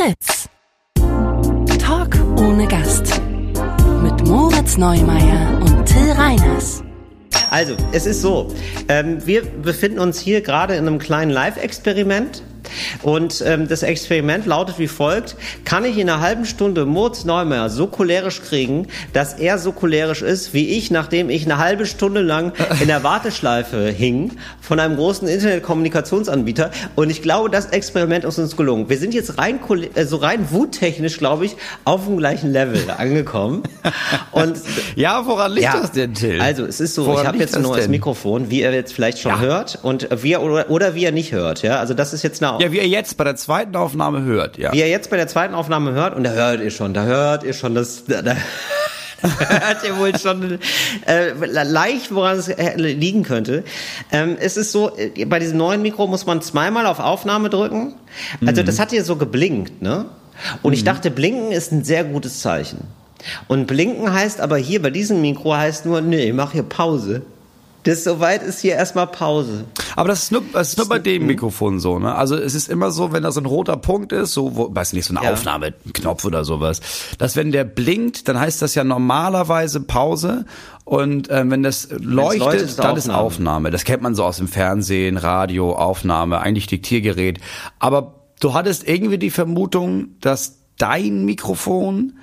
Fritz. Talk ohne Gast. Mit Moritz Neumeier und Till Reiners. Also, es ist so, ähm, wir befinden uns hier gerade in einem kleinen Live-Experiment. Und ähm, das Experiment lautet wie folgt. Kann ich in einer halben Stunde Moritz Neumeier so cholerisch kriegen, dass er so cholerisch ist, wie ich, nachdem ich eine halbe Stunde lang in der Warteschleife hing von einem großen Internetkommunikationsanbieter. Und ich glaube, das Experiment ist uns gelungen. Wir sind jetzt rein, äh, so rein wuttechnisch, glaube ich, auf dem gleichen Level angekommen. Und ja, woran liegt ja, das denn, Till? Also, es ist so, woran ich habe jetzt ein neues denn? Mikrofon, wie ihr jetzt vielleicht schon ja. hört und wie er oder, oder wie er nicht hört. Ja, also das ist jetzt eine ja, wie er jetzt bei der zweiten Aufnahme hört, ja. Wie er jetzt bei der zweiten Aufnahme hört, und da hört ihr schon, da hört ihr schon das, da, da hört ihr wohl schon äh, leicht, woran es liegen könnte. Ähm, es ist so, äh, bei diesem neuen Mikro muss man zweimal auf Aufnahme drücken. Also mhm. das hat hier so geblinkt, ne? Und mhm. ich dachte, blinken ist ein sehr gutes Zeichen. Und blinken heißt aber hier bei diesem Mikro heißt nur, nee, ich mach hier Pause. Das soweit ist hier erstmal Pause. Aber das ist nur, das ist nur bei dem Mikrofon so, ne? Also es ist immer so, wenn da so ein roter Punkt ist, so, wo, weiß nicht, so ein ja. Aufnahmeknopf oder sowas, dass wenn der blinkt, dann heißt das ja normalerweise Pause und äh, wenn das leuchtet, leuchtet ist dann Aufnahme. ist Aufnahme. Das kennt man so aus dem Fernsehen, Radio, Aufnahme, eigentlich Diktiergerät. Aber du hattest irgendwie die Vermutung, dass dein Mikrofon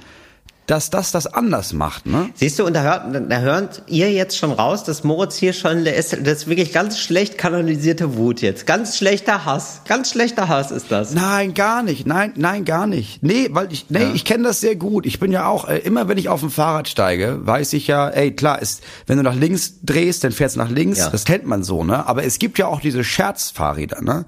dass das das anders macht. Ne? Siehst du, und da hört, da hört ihr jetzt schon raus, dass Moritz hier schon, das ist wirklich ganz schlecht kanalisierte Wut jetzt. Ganz schlechter Hass. Ganz schlechter Hass ist das. Nein, gar nicht. Nein, nein, gar nicht. Nee, weil ich, nee, ja. ich kenne das sehr gut. Ich bin ja auch, äh, immer wenn ich auf dem Fahrrad steige, weiß ich ja, ey, klar, ist, wenn du nach links drehst, dann fährst du nach links. Ja. Das kennt man so, ne? Aber es gibt ja auch diese Scherzfahrräder, ne?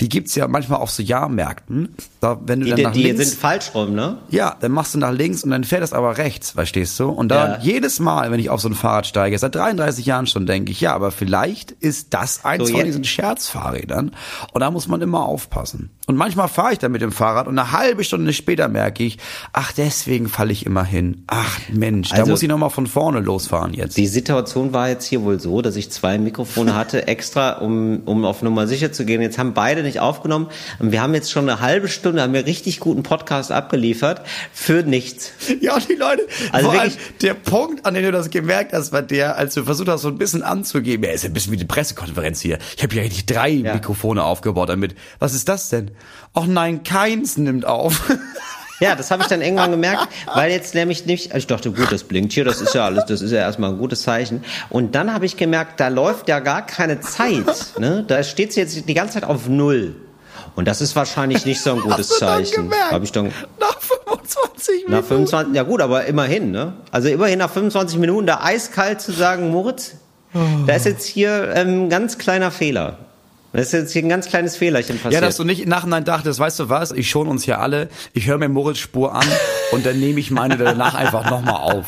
Die gibt's ja manchmal auf so Jahrmärkten. Da, wenn du die, dann nach die links, sind falsch rum, ne? Ja, dann machst du nach links und dann fährt das aber rechts, verstehst du? Und da ja. jedes Mal, wenn ich auf so ein Fahrrad steige, seit 33 Jahren schon, denke ich, ja, aber vielleicht ist das eins so, von diesen Scherzfahrrädern. Und da muss man immer aufpassen. Und manchmal fahre ich dann mit dem Fahrrad und eine halbe Stunde später merke ich, ach, deswegen falle ich immer hin. Ach Mensch, also, da muss ich nochmal von vorne losfahren jetzt. Die Situation war jetzt hier wohl so, dass ich zwei Mikrofone hatte, extra, um, um auf Nummer sicher zu gehen. Jetzt haben beide nicht aufgenommen. Und wir haben jetzt schon eine halbe Stunde, haben wir richtig guten Podcast abgeliefert für nichts. Ja, die Leute, also wirklich, der Punkt, an dem du das gemerkt hast, war der, als du versucht hast, so ein bisschen anzugeben, ja, ist ein bisschen wie die Pressekonferenz hier. Ich habe hier richtig drei ja. Mikrofone aufgebaut damit. Was ist das denn? Ach nein, keins nimmt auf. Ja, das habe ich dann irgendwann gemerkt, weil jetzt nämlich nicht, ich dachte, gut, das blinkt hier, das ist ja alles, das ist ja erstmal ein gutes Zeichen. Und dann habe ich gemerkt, da läuft ja gar keine Zeit. Ne? Da steht jetzt die ganze Zeit auf Null. Und das ist wahrscheinlich nicht so ein gutes Zeichen. Habe ich dann nach 25 Minuten. Nach 25, ja gut, aber immerhin, ne? Also immerhin nach 25 Minuten da eiskalt zu sagen, Moritz, oh. da ist jetzt hier ein ähm, ganz kleiner Fehler. Das ist jetzt hier ein ganz kleines Fehlerchen passiert. Ja, dass du nicht im Nachhinein dachtest, weißt du was, ich schon uns hier alle, ich höre mir Moritz Spur an und dann nehme ich meine danach einfach nochmal auf.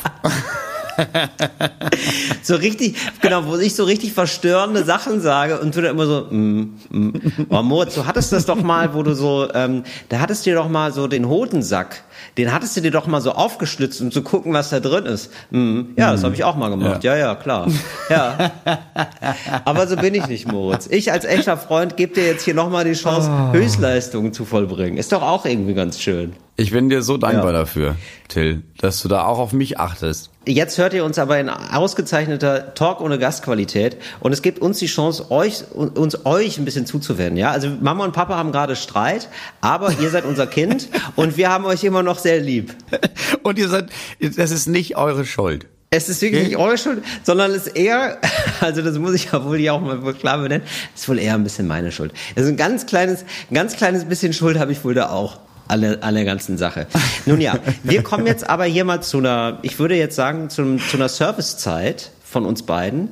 so richtig, genau, wo ich so richtig verstörende Sachen sage und du dann immer so, mm, mm. Oh, Moritz, du hattest das doch mal, wo du so, ähm, da hattest du dir doch mal so den Hodensack den hattest du dir doch mal so aufgeschlitzt, um zu gucken, was da drin ist. Hm, ja, das habe ich auch mal gemacht. Ja, ja, ja klar. Ja. Aber so bin ich nicht, Moritz. Ich als echter Freund gebe dir jetzt hier nochmal die Chance, oh. Höchstleistungen zu vollbringen. Ist doch auch irgendwie ganz schön. Ich bin dir so dankbar ja. dafür, Till, dass du da auch auf mich achtest. Jetzt hört ihr uns aber in ausgezeichneter Talk ohne Gastqualität und es gibt uns die Chance, euch uns euch ein bisschen zuzuwenden. Ja, also Mama und Papa haben gerade Streit, aber ihr seid unser Kind und wir haben euch immer noch sehr lieb. Und ihr seid, das ist nicht eure Schuld. Es ist wirklich nicht eure Schuld, sondern es ist eher, also das muss ich ja wohl hier auch mal klar benennen, ist wohl eher ein bisschen meine Schuld. Also ein ganz kleines, ein ganz kleines bisschen Schuld habe ich wohl da auch alle, alle ganzen Sache. Nun ja, wir kommen jetzt aber hier mal zu einer, ich würde jetzt sagen, zu, zu einer Servicezeit von uns beiden,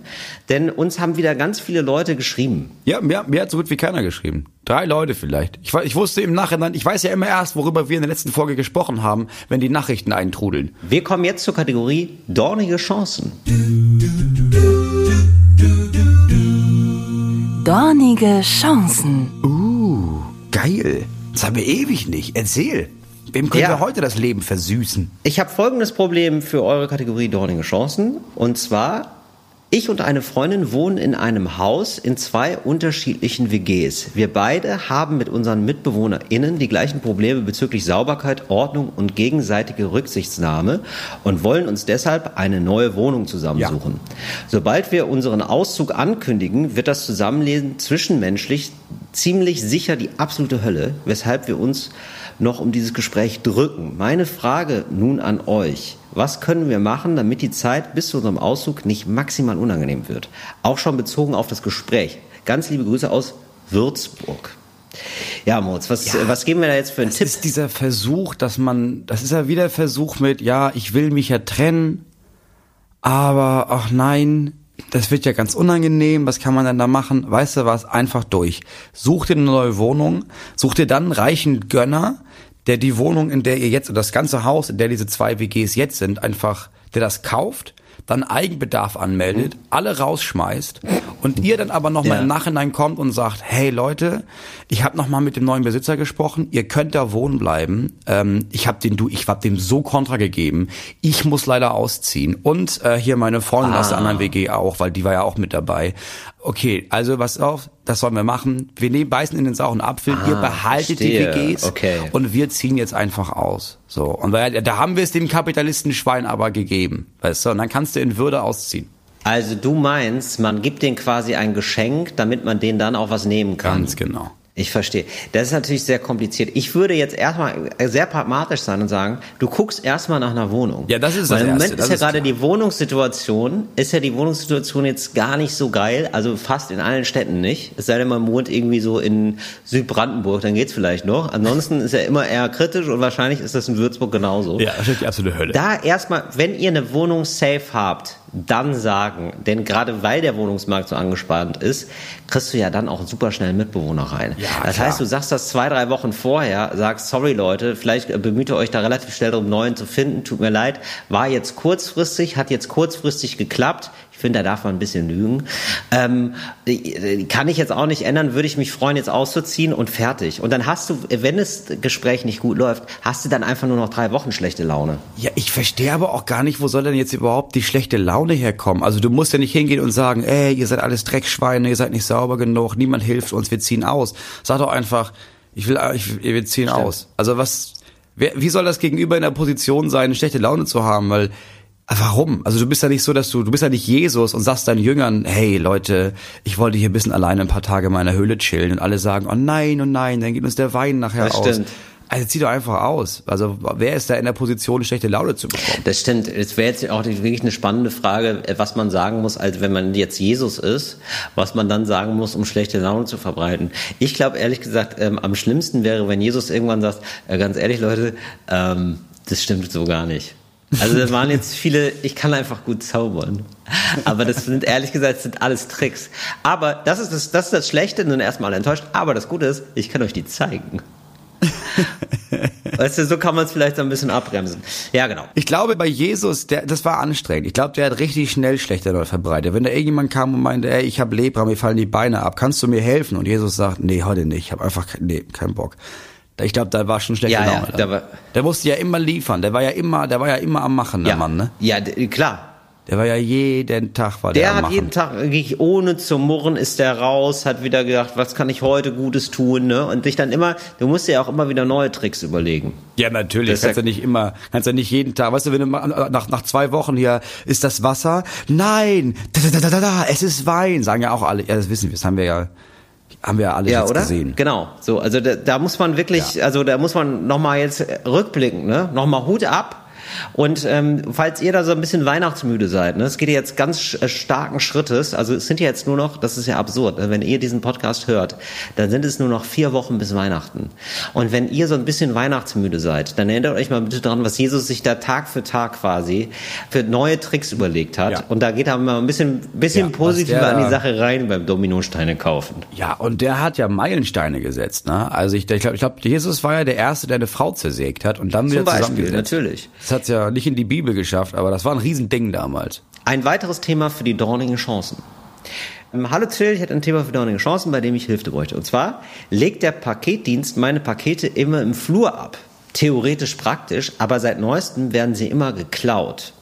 denn uns haben wieder ganz viele Leute geschrieben. Ja, mir, mir hat so gut wie keiner geschrieben. Drei Leute vielleicht. Ich, ich wusste im Nachhinein, ich weiß ja immer erst, worüber wir in der letzten Folge gesprochen haben, wenn die Nachrichten eintrudeln. Wir kommen jetzt zur Kategorie Dornige Chancen. Dornige Chancen. Uh, geil. Das haben wir ewig nicht. Erzähl. Wem können ja. wir heute das Leben versüßen? Ich habe folgendes Problem für eure Kategorie Dornige Chancen. Und zwar Ich und eine Freundin wohnen in einem Haus in zwei unterschiedlichen WGs. Wir beide haben mit unseren MitbewohnerInnen die gleichen Probleme bezüglich Sauberkeit, Ordnung und gegenseitige Rücksichtnahme und wollen uns deshalb eine neue Wohnung zusammensuchen. Ja. Sobald wir unseren Auszug ankündigen, wird das Zusammenleben zwischenmenschlich ziemlich sicher die absolute Hölle, weshalb wir uns noch um dieses Gespräch drücken. Meine Frage nun an euch. Was können wir machen, damit die Zeit bis zu unserem Auszug nicht maximal unangenehm wird? Auch schon bezogen auf das Gespräch. Ganz liebe Grüße aus Würzburg. Ja, Moritz, was, ja, was geben wir da jetzt für einen das Tipp? Das ist dieser Versuch, dass man, das ist ja wieder Versuch mit, ja, ich will mich ja trennen, aber ach nein, das wird ja ganz unangenehm, was kann man denn da machen? Weißt du was, einfach durch. Such dir eine neue Wohnung, such dir dann einen reichen Gönner, der die Wohnung, in der ihr jetzt, oder das ganze Haus, in der diese zwei WGs jetzt sind, einfach, der das kauft, dann Eigenbedarf anmeldet, alle rausschmeißt und ihr dann aber nochmal ja. im Nachhinein kommt und sagt, hey Leute, ich habe nochmal mit dem neuen Besitzer gesprochen, ihr könnt da wohnen bleiben. Ähm, ich habe den du, ich hab dem so Kontra gegeben. Ich muss leider ausziehen und äh, hier meine Freundin ah. aus der anderen WG auch, weil die war ja auch mit dabei. Okay, also was auf, das sollen wir machen. Wir nehmen beißen in den sauren Apfel, ah, ihr behaltet verstehe. die WGs okay. und wir ziehen jetzt einfach aus. So und weil, da haben wir es dem Kapitalisten Schwein aber gegeben, weißt du? Und dann kannst du in Würde ausziehen. Also du meinst, man gibt denen quasi ein Geschenk, damit man denen dann auch was nehmen kann. Ganz genau. Ich verstehe. Das ist natürlich sehr kompliziert. Ich würde jetzt erstmal sehr pragmatisch sein und sagen, du guckst erstmal nach einer Wohnung. Ja, das ist Weil das im Moment Erste, ist ja gerade die Wohnungssituation, ist ja die Wohnungssituation jetzt gar nicht so geil, also fast in allen Städten nicht. Es sei denn, man wohnt irgendwie so in Südbrandenburg, dann geht's vielleicht noch. Ansonsten ist er immer eher kritisch und wahrscheinlich ist das in Würzburg genauso. Ja, das ist die absolute Hölle. Da erstmal, wenn ihr eine Wohnung safe habt, dann sagen. Denn gerade weil der Wohnungsmarkt so angespannt ist, kriegst du ja dann auch super schnell Mitbewohner rein. Ja, das klar. heißt, du sagst das zwei, drei Wochen vorher, sagst, sorry Leute, vielleicht bemüht ihr euch da relativ schnell darum, neuen zu finden, tut mir leid, war jetzt kurzfristig, hat jetzt kurzfristig geklappt, finde, da darf man ein bisschen lügen. Ähm, kann ich jetzt auch nicht ändern, würde ich mich freuen, jetzt auszuziehen und fertig. Und dann hast du, wenn das Gespräch nicht gut läuft, hast du dann einfach nur noch drei Wochen schlechte Laune. Ja, ich verstehe aber auch gar nicht, wo soll denn jetzt überhaupt die schlechte Laune herkommen? Also du musst ja nicht hingehen und sagen, ey, ihr seid alles Dreckschweine, ihr seid nicht sauber genug, niemand hilft uns, wir ziehen aus. Sag doch einfach, ich will, ich, wir ziehen Stimmt. aus. Also was, wer, wie soll das Gegenüber in der Position sein, eine schlechte Laune zu haben? Weil Warum? Also du bist ja nicht so, dass du, du bist ja nicht Jesus und sagst deinen Jüngern, hey Leute, ich wollte hier ein bisschen alleine ein paar Tage in meiner Höhle chillen und alle sagen, oh nein, oh nein, dann geht uns der Wein nachher das aus. Stimmt. Also zieh doch einfach aus. Also wer ist da in der Position, schlechte Laune zu bekommen? Das stimmt. Es wäre jetzt auch wirklich eine spannende Frage, was man sagen muss, als wenn man jetzt Jesus ist, was man dann sagen muss, um schlechte Laune zu verbreiten. Ich glaube ehrlich gesagt, ähm, am schlimmsten wäre, wenn Jesus irgendwann sagt, äh, ganz ehrlich Leute, ähm, das stimmt so gar nicht. Also da waren jetzt viele, ich kann einfach gut zaubern. Aber das sind ehrlich gesagt, das sind alles Tricks. Aber das ist das, das ist das Schlechte, nun erstmal enttäuscht. Aber das Gute ist, ich kann euch die zeigen. weißt du, so kann man es vielleicht so ein bisschen abbremsen. Ja, genau. Ich glaube, bei Jesus, der, das war anstrengend. Ich glaube, der hat richtig schnell schlechte Leute verbreitet. Wenn da irgendjemand kam und meinte, ey, ich habe Lepra, mir fallen die Beine ab, kannst du mir helfen? Und Jesus sagt, nee, heute nicht, ich habe einfach, nee, keinen Bock. Ich glaube, da war schon schlecht ja. Ja, der, war, der musste ja immer liefern. Der war ja immer, der war ja immer am Machen, der ja, Mann, ne? Ja, klar. Der war ja jeden Tag war der, der hat jeden Tag wirklich ohne zu murren ist der raus, hat wieder gedacht, was kann ich heute Gutes tun, ne? Und sich dann immer, du musst dir ja auch immer wieder neue Tricks überlegen. Ja, natürlich. Das kannst ja nicht immer, kannst ja nicht jeden Tag, weißt du, wenn du nach, nach zwei Wochen hier, ist das Wasser? Nein! Da, da, da, da, da, es ist Wein, sagen ja auch alle. Ja, das wissen wir, das haben wir ja haben wir ja alle ja, jetzt oder? gesehen. Genau. So, also da, da muss man wirklich, ja. also da muss man nochmal jetzt rückblicken, ne? Nochmal Hut ab und ähm, falls ihr da so ein bisschen weihnachtsmüde seid, ne, es geht ja jetzt ganz äh, starken Schrittes, also es sind ja jetzt nur noch, das ist ja absurd, ne, wenn ihr diesen Podcast hört, dann sind es nur noch vier Wochen bis Weihnachten. Und wenn ihr so ein bisschen weihnachtsmüde seid, dann erinnert euch mal bitte daran, was Jesus sich da Tag für Tag quasi für neue Tricks überlegt hat. Ja. Und da geht er mal ein bisschen, bisschen ja, positiver an die Sache rein beim Dominosteine kaufen. Ja, und der hat ja Meilensteine gesetzt. Ne? Also ich, ich glaube, ich glaub, Jesus war ja der Erste, der eine Frau zersägt hat und dann Zum wieder Beispiel, zusammengesetzt. natürlich. Das hat ja nicht in die Bibel geschafft, aber das war ein Riesending damals. Ein weiteres Thema für die dornigen Chancen. Ähm, hallo Till, ich hätte ein Thema für dornige Chancen, bei dem ich Hilfe bräuchte. Und zwar legt der Paketdienst meine Pakete immer im Flur ab. Theoretisch praktisch, aber seit neuestem werden sie immer geklaut.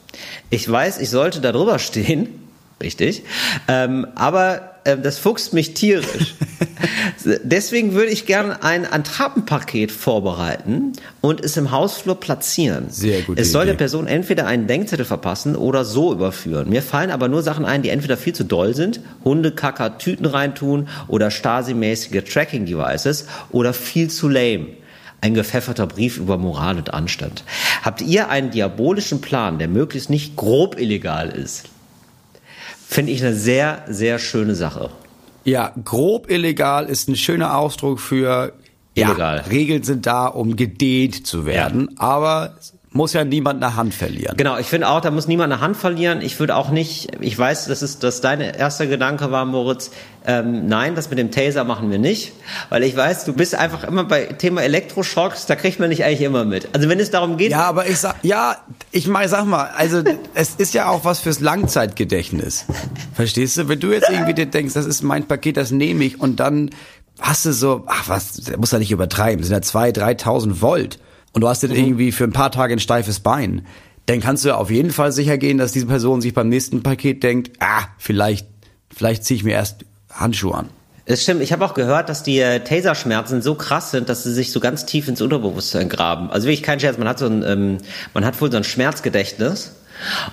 Ich weiß, ich sollte da drüber stehen, Richtig. Ähm, aber das fuchst mich tierisch. Deswegen würde ich gerne ein Attrappenpaket vorbereiten und es im Hausflur platzieren. Sehr gut. Es soll der Person entweder einen Denkzettel verpassen oder so überführen. Mir fallen aber nur Sachen ein, die entweder viel zu doll sind, Hundekacker Tüten reintun oder Stasi-mäßige Tracking-Devices oder viel zu lame. Ein gepfefferter Brief über Moral und Anstand. Habt ihr einen diabolischen Plan, der möglichst nicht grob illegal ist? Finde ich eine sehr, sehr schöne Sache. Ja, grob illegal ist ein schöner Ausdruck für Illegal. Ja, Regeln sind da, um gedehnt zu werden, aber muss ja niemand eine Hand verlieren. Genau, ich finde auch, da muss niemand eine Hand verlieren. Ich würde auch nicht, ich weiß, dass es, dass dein erster Gedanke war, Moritz, ähm, nein, das mit dem Taser machen wir nicht, weil ich weiß, du bist einfach immer bei Thema Elektroschocks, da kriegt man nicht eigentlich immer mit. Also wenn es darum geht, Ja, aber ich sag, ja, ich mal, sag mal, also es ist ja auch was fürs Langzeitgedächtnis. Verstehst du? Wenn du jetzt irgendwie dir denkst, das ist mein Paket, das nehme ich und dann hast du so, ach was, der muss ja nicht übertreiben, das sind ja zwei, dreitausend Volt und du hast jetzt irgendwie für ein paar Tage ein steifes Bein, dann kannst du auf jeden Fall sicher gehen, dass diese Person sich beim nächsten Paket denkt, ah, vielleicht, vielleicht ziehe ich mir erst Handschuhe an. Es stimmt, ich habe auch gehört, dass die äh, Taserschmerzen so krass sind, dass sie sich so ganz tief ins Unterbewusstsein graben. Also wirklich kein Scherz, man hat so ein, ähm, man hat wohl so ein Schmerzgedächtnis.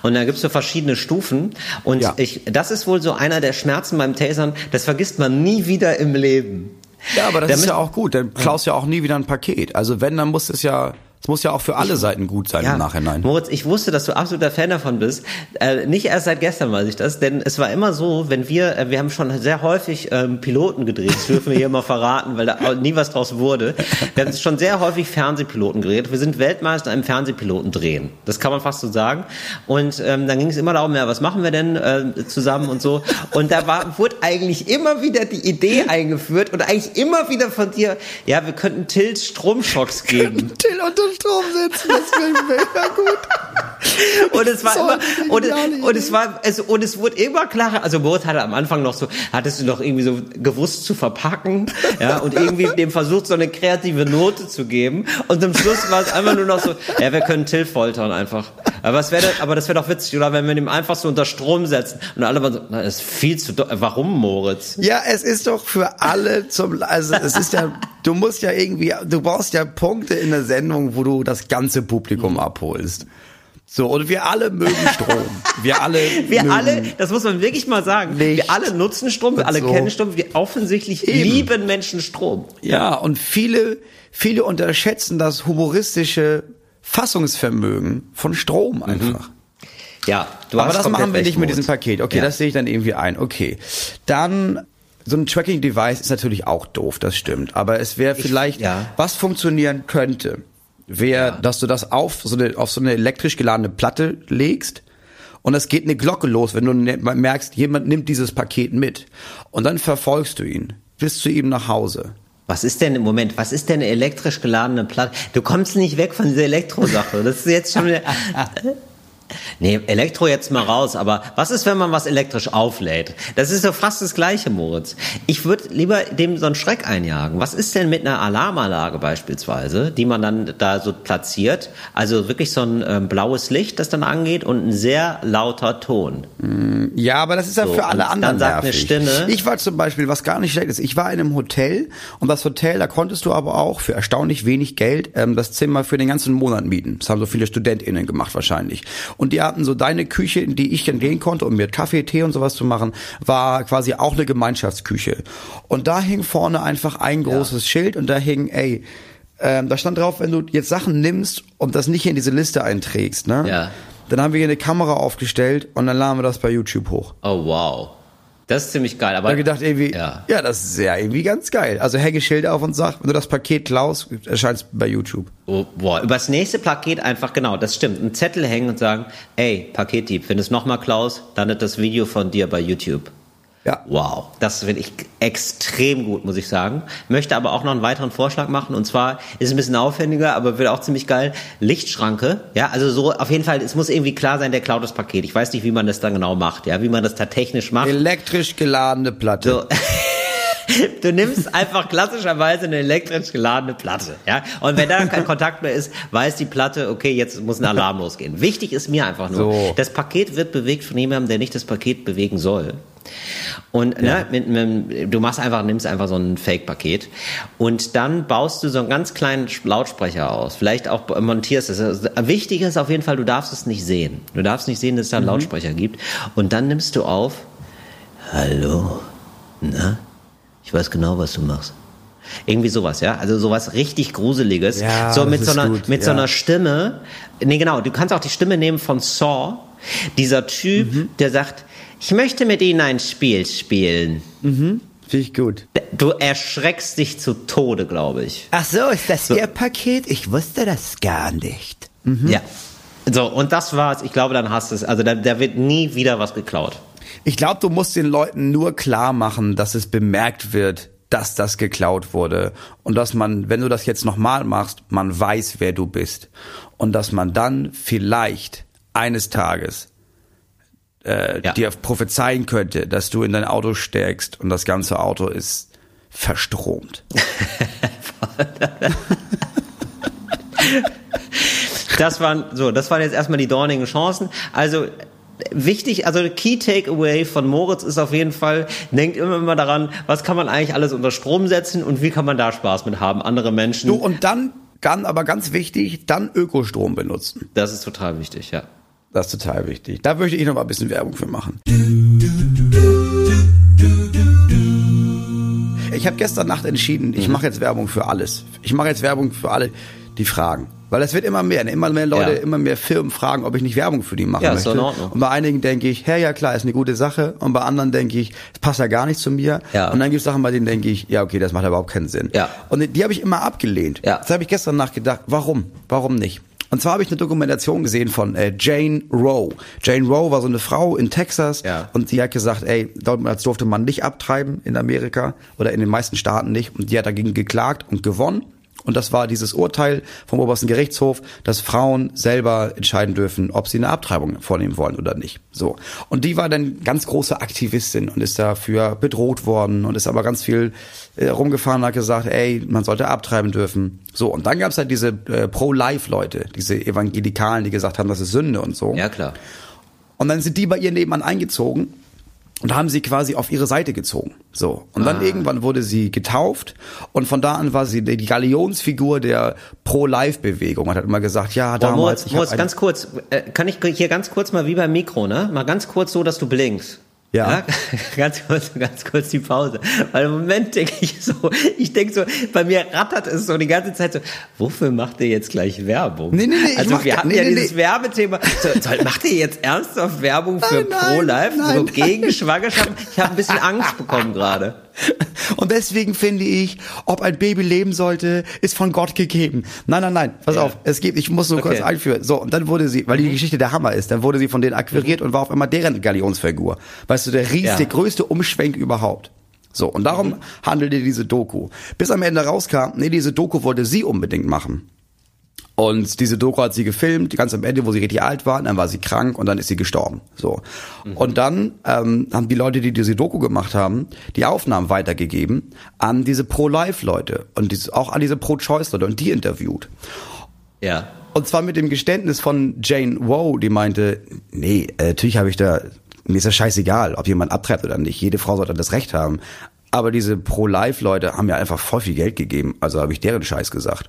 Und da gibt's so verschiedene Stufen. Und Ja. ich, das ist wohl so einer der Schmerzen beim Tasern, das vergisst man nie wieder im Leben. Ja, aber das Damit- ist ja auch gut. Dann klaust ja auch nie wieder ein Paket. Also wenn, dann muss es ja, es muss ja auch für alle Seiten gut sein im Nachhinein. Moritz, ich wusste, dass du absoluter Fan davon bist. Äh, nicht erst seit gestern weiß ich das, denn es war immer so, wenn wir, äh, wir haben schon sehr häufig ähm, Piloten gedreht, das dürfen wir hier mal verraten, weil da nie was draus wurde. Wir haben schon sehr häufig Fernsehpiloten gedreht. Wir sind Weltmeister im Fernsehpiloten drehen. Das kann man fast so sagen. Und ähm, dann ging es immer darum, ja, was machen wir denn äh, zusammen und so. Und da war, wurde eigentlich immer wieder die Idee eingeführt und eigentlich immer wieder von dir, ja, wir könnten Tills Stromschocks geben. Till unter Strom setzen, das wäre mega gut. Und es war So immer, und, geniale und es war, es, und es wurde immer klarer. Also Moritz hatte am Anfang noch so, hattest du noch irgendwie so gewusst zu verpacken, ja, und irgendwie dem versucht, so eine kreative Note zu geben. Und zum Schluss war es einfach nur noch so, ja, wir können Till foltern einfach. Aber es wäre, aber das wäre doch witzig, oder? Wenn wir ihn einfach so unter Strom setzen. Und alle waren so, na, das ist viel zu, warum Moritz? Ja, es ist doch für alle zum, also es ist ja, du musst ja irgendwie, du brauchst ja Punkte in der Sendung, wo du das ganze Publikum abholst. So, und wir alle mögen Strom. Wir alle Wir mögen, alle, das muss man wirklich mal sagen, Licht wir alle nutzen Strom, wir alle so. kennen Strom, wir offensichtlich Eben. lieben Menschen Strom. Ja, und viele, viele unterschätzen das humoristische Fassungsvermögen von Strom einfach. Ja, du Aber hast das machen wir nicht mit diesem Paket. Okay, Ja. das sehe ich dann irgendwie ein. Okay. Dann so ein Tracking-Device ist natürlich auch doof, das stimmt. Aber es wäre vielleicht, ja. was funktionieren könnte, wäre, dass du das auf so, eine, auf so eine elektrisch geladene Platte legst und es geht eine Glocke los, wenn du ne- merkst, jemand nimmt dieses Paket mit. Und dann verfolgst du ihn bis zu ihm nach Hause. Was ist denn im Moment, was ist denn eine elektrisch geladene Platte? Du kommst nicht weg von dieser Elektrosache. Das ist jetzt schon wieder. Nee, Elektro jetzt mal raus, aber was ist, wenn man was elektrisch auflädt? Das ist doch fast das gleiche, Moritz. Ich würde lieber dem so einen Schreck einjagen. Was ist denn mit einer Alarmanlage beispielsweise, die man dann da so platziert? Also wirklich so ein ähm, blaues Licht, das dann angeht und ein sehr lauter Ton. Ja, aber das ist ja So, für alle anderen dann sagt eine nervig. Stimme- Ich war zum Beispiel, was gar nicht schlecht ist, ich war in einem Hotel und das Hotel, da konntest du aber auch für erstaunlich wenig Geld ähm, das Zimmer für den ganzen Monat mieten. Das haben so viele StudentInnen gemacht wahrscheinlich. Und die hatten so deine Küche, in die ich dann gehen konnte, um mir Kaffee, Tee und sowas zu machen, war quasi auch eine Gemeinschaftsküche. Und da hing vorne einfach ein großes Schild und da hing, ey, ähm, da stand drauf, wenn du jetzt Sachen nimmst und das nicht in diese Liste einträgst, ne? Ja. Dann haben wir hier eine Kamera aufgestellt und dann laden wir das bei YouTube hoch. Oh wow. Das ist ziemlich geil. Aber Da gedacht irgendwie, Ja. ja. das ist ja irgendwie ganz geil. Also hänge Schilder auf und sag, wenn du das Paket klaust, erscheint es bei YouTube. Oh, boah, übers nächste Paket einfach, genau, das stimmt, einen Zettel hängen und sagen, ey, Paketdieb, wenn du es nochmal klaust, landet das Video von dir bei YouTube. Ja. Wow, das finde ich extrem gut, muss ich sagen. Möchte aber auch noch einen weiteren Vorschlag machen und zwar ist es ein bisschen aufwendiger, aber wird auch ziemlich geil. Lichtschranke, ja, also so auf jeden Fall, es muss irgendwie klar sein, der klaut das Paket. Ich weiß nicht, wie man das dann genau macht, ja, wie man das da technisch macht. Elektrisch geladene Platte. So. Du nimmst einfach klassischerweise eine elektrisch geladene Platte, ja. Und wenn da kein Kontakt mehr ist, weiß die Platte, okay, jetzt muss ein Alarm losgehen. Wichtig ist mir einfach nur, So. das Paket wird bewegt von jemandem, der nicht das Paket bewegen soll. Und ne, mit, mit, du machst einfach, nimmst einfach so ein Fake-Paket und dann baust du so einen ganz kleinen Lautsprecher aus. Vielleicht auch montierst es. Also, Wichtig ist auf jeden Fall, du darfst es nicht sehen. Du darfst nicht sehen, dass es da einen Lautsprecher gibt. Und dann nimmst du auf, Hallo, na? Ich weiß genau, was du machst. Irgendwie sowas, ja? Also sowas richtig Gruseliges. Ja, so mit so einer, gut, mit so ja. einer Stimme. Nee, genau. Du kannst auch die Stimme nehmen von Saw. Dieser Typ, Mhm. der sagt, ich möchte mit Ihnen ein Spiel spielen. Finde ich gut. Du erschreckst dich zu Tode, glaube ich. Ach so, ist das Ihr Paket? Ich wusste das gar nicht. Ja. So, und das war's. Ich glaube, dann hast du es. Also da, da wird nie wieder was geklaut. Ich glaube, du musst den Leuten nur klar machen, dass es bemerkt wird, dass das geklaut wurde und dass man, wenn du das jetzt nochmal machst, man weiß, wer du bist und dass man dann vielleicht eines Tages äh, Ja. dir prophezeien könnte, dass du in dein Auto steigst und das ganze Auto ist verstromt. Das waren so, das waren jetzt erstmal die dornigen Chancen. Also wichtig, also Key Takeaway von Moritz ist auf jeden Fall, denkt immer immer daran, was kann man eigentlich alles unter Strom setzen und wie kann man da Spaß mit haben, andere Menschen. Du und dann, dann aber ganz wichtig, dann Ökostrom benutzen. Das ist total wichtig, ja. Das ist total wichtig. Da möchte ich noch mal ein bisschen Werbung für machen. Ich habe gestern Nacht entschieden, ich mache jetzt Werbung für alles. Ich mache jetzt Werbung für alle, die fragen. Weil es wird immer mehr, ne? immer mehr Leute, Ja. immer mehr Firmen fragen, ob ich nicht Werbung für die machen Ja, ist möchte. doch in Ordnung. Und bei einigen denke ich, hey, ja klar, ist eine gute Sache. Und bei anderen denke ich, es passt ja gar nicht zu mir. Ja. Und dann gibt es Sachen, bei denen denke ich, ja okay, das macht überhaupt keinen Sinn. Ja. Und die habe ich immer abgelehnt. Ja. Das habe ich gestern nachgedacht, warum? Warum nicht? Und zwar habe ich eine Dokumentation gesehen von äh, Jane Roe. Jane Roe war so eine Frau in Texas Ja. und die hat gesagt, ey, damals durfte man nicht abtreiben in Amerika oder in den meisten Staaten nicht. Und die hat dagegen geklagt und gewonnen. Und das war dieses Urteil vom obersten Gerichtshof, dass Frauen selber entscheiden dürfen, ob sie eine Abtreibung vornehmen wollen oder nicht. So. Und die war dann ganz große Aktivistin und ist dafür bedroht worden und ist aber ganz viel äh, rumgefahren und hat gesagt, ey, man sollte abtreiben dürfen. So. Und dann gab's halt diese äh, Pro-Life-Leute, diese Evangelikalen, die gesagt haben, das ist Sünde und so. Ja, klar. Und dann sind die bei ihr nebenan eingezogen und haben sie quasi auf ihre Seite gezogen. So. Und dann irgendwann wurde sie getauft und von da an war sie die Galionsfigur der Pro-Life-Bewegung. Man hat immer gesagt, ja, Boah, damals. Moritz, ich hab Moritz, eine- ganz kurz, äh, kann ich hier ganz kurz mal wie beim Mikro, ne? Mal ganz kurz so, dass du blinkst. Ja. ganz kurz, ganz kurz die Pause. Weil im Moment denke ich so, ich denke so, bei mir rattert es so die ganze Zeit so, wofür macht ihr jetzt gleich Werbung? Nee, nee, nee, Also wir hatten nee, ja nee, dieses nee. Werbethema. So, soll, macht ihr jetzt ernsthaft Werbung für Nein, nein, Pro-Life? nein, So gegen Schwangerschaft? Ich habe ein bisschen Angst bekommen gerade. Und deswegen finde ich, ob ein Baby leben sollte, ist von Gott gegeben. Nein, nein, nein, pass Ja. auf, es gibt, ich muss nur Okay. kurz einführen. So, und dann wurde sie, weil die Geschichte der Hammer ist, dann wurde sie von denen akquiriert und war auf einmal deren Galionsfigur. Weißt du, der ries, Ja. der größte Umschwenk überhaupt. So, und darum handelte diese Doku. Bis am Ende rauskam, nee, diese Doku wollte sie unbedingt machen. Und diese Doku hat sie gefilmt, ganz am Ende, wo sie richtig alt war, dann war sie krank und dann ist sie gestorben. So. Und dann ähm, haben die Leute, die diese Doku gemacht haben, die Aufnahmen weitergegeben an diese Pro-Life-Leute und diese, auch an diese Pro-Choice-Leute und die interviewt. Ja. Und zwar mit dem Geständnis von Jane Roe, die meinte, nee, äh, natürlich habe ich da, mir ist das scheißegal, ob jemand abtreibt oder nicht. Jede Frau sollte das Recht haben. Aber diese Pro-Life-Leute haben mir einfach voll viel Geld gegeben. Also habe ich deren Scheiß gesagt.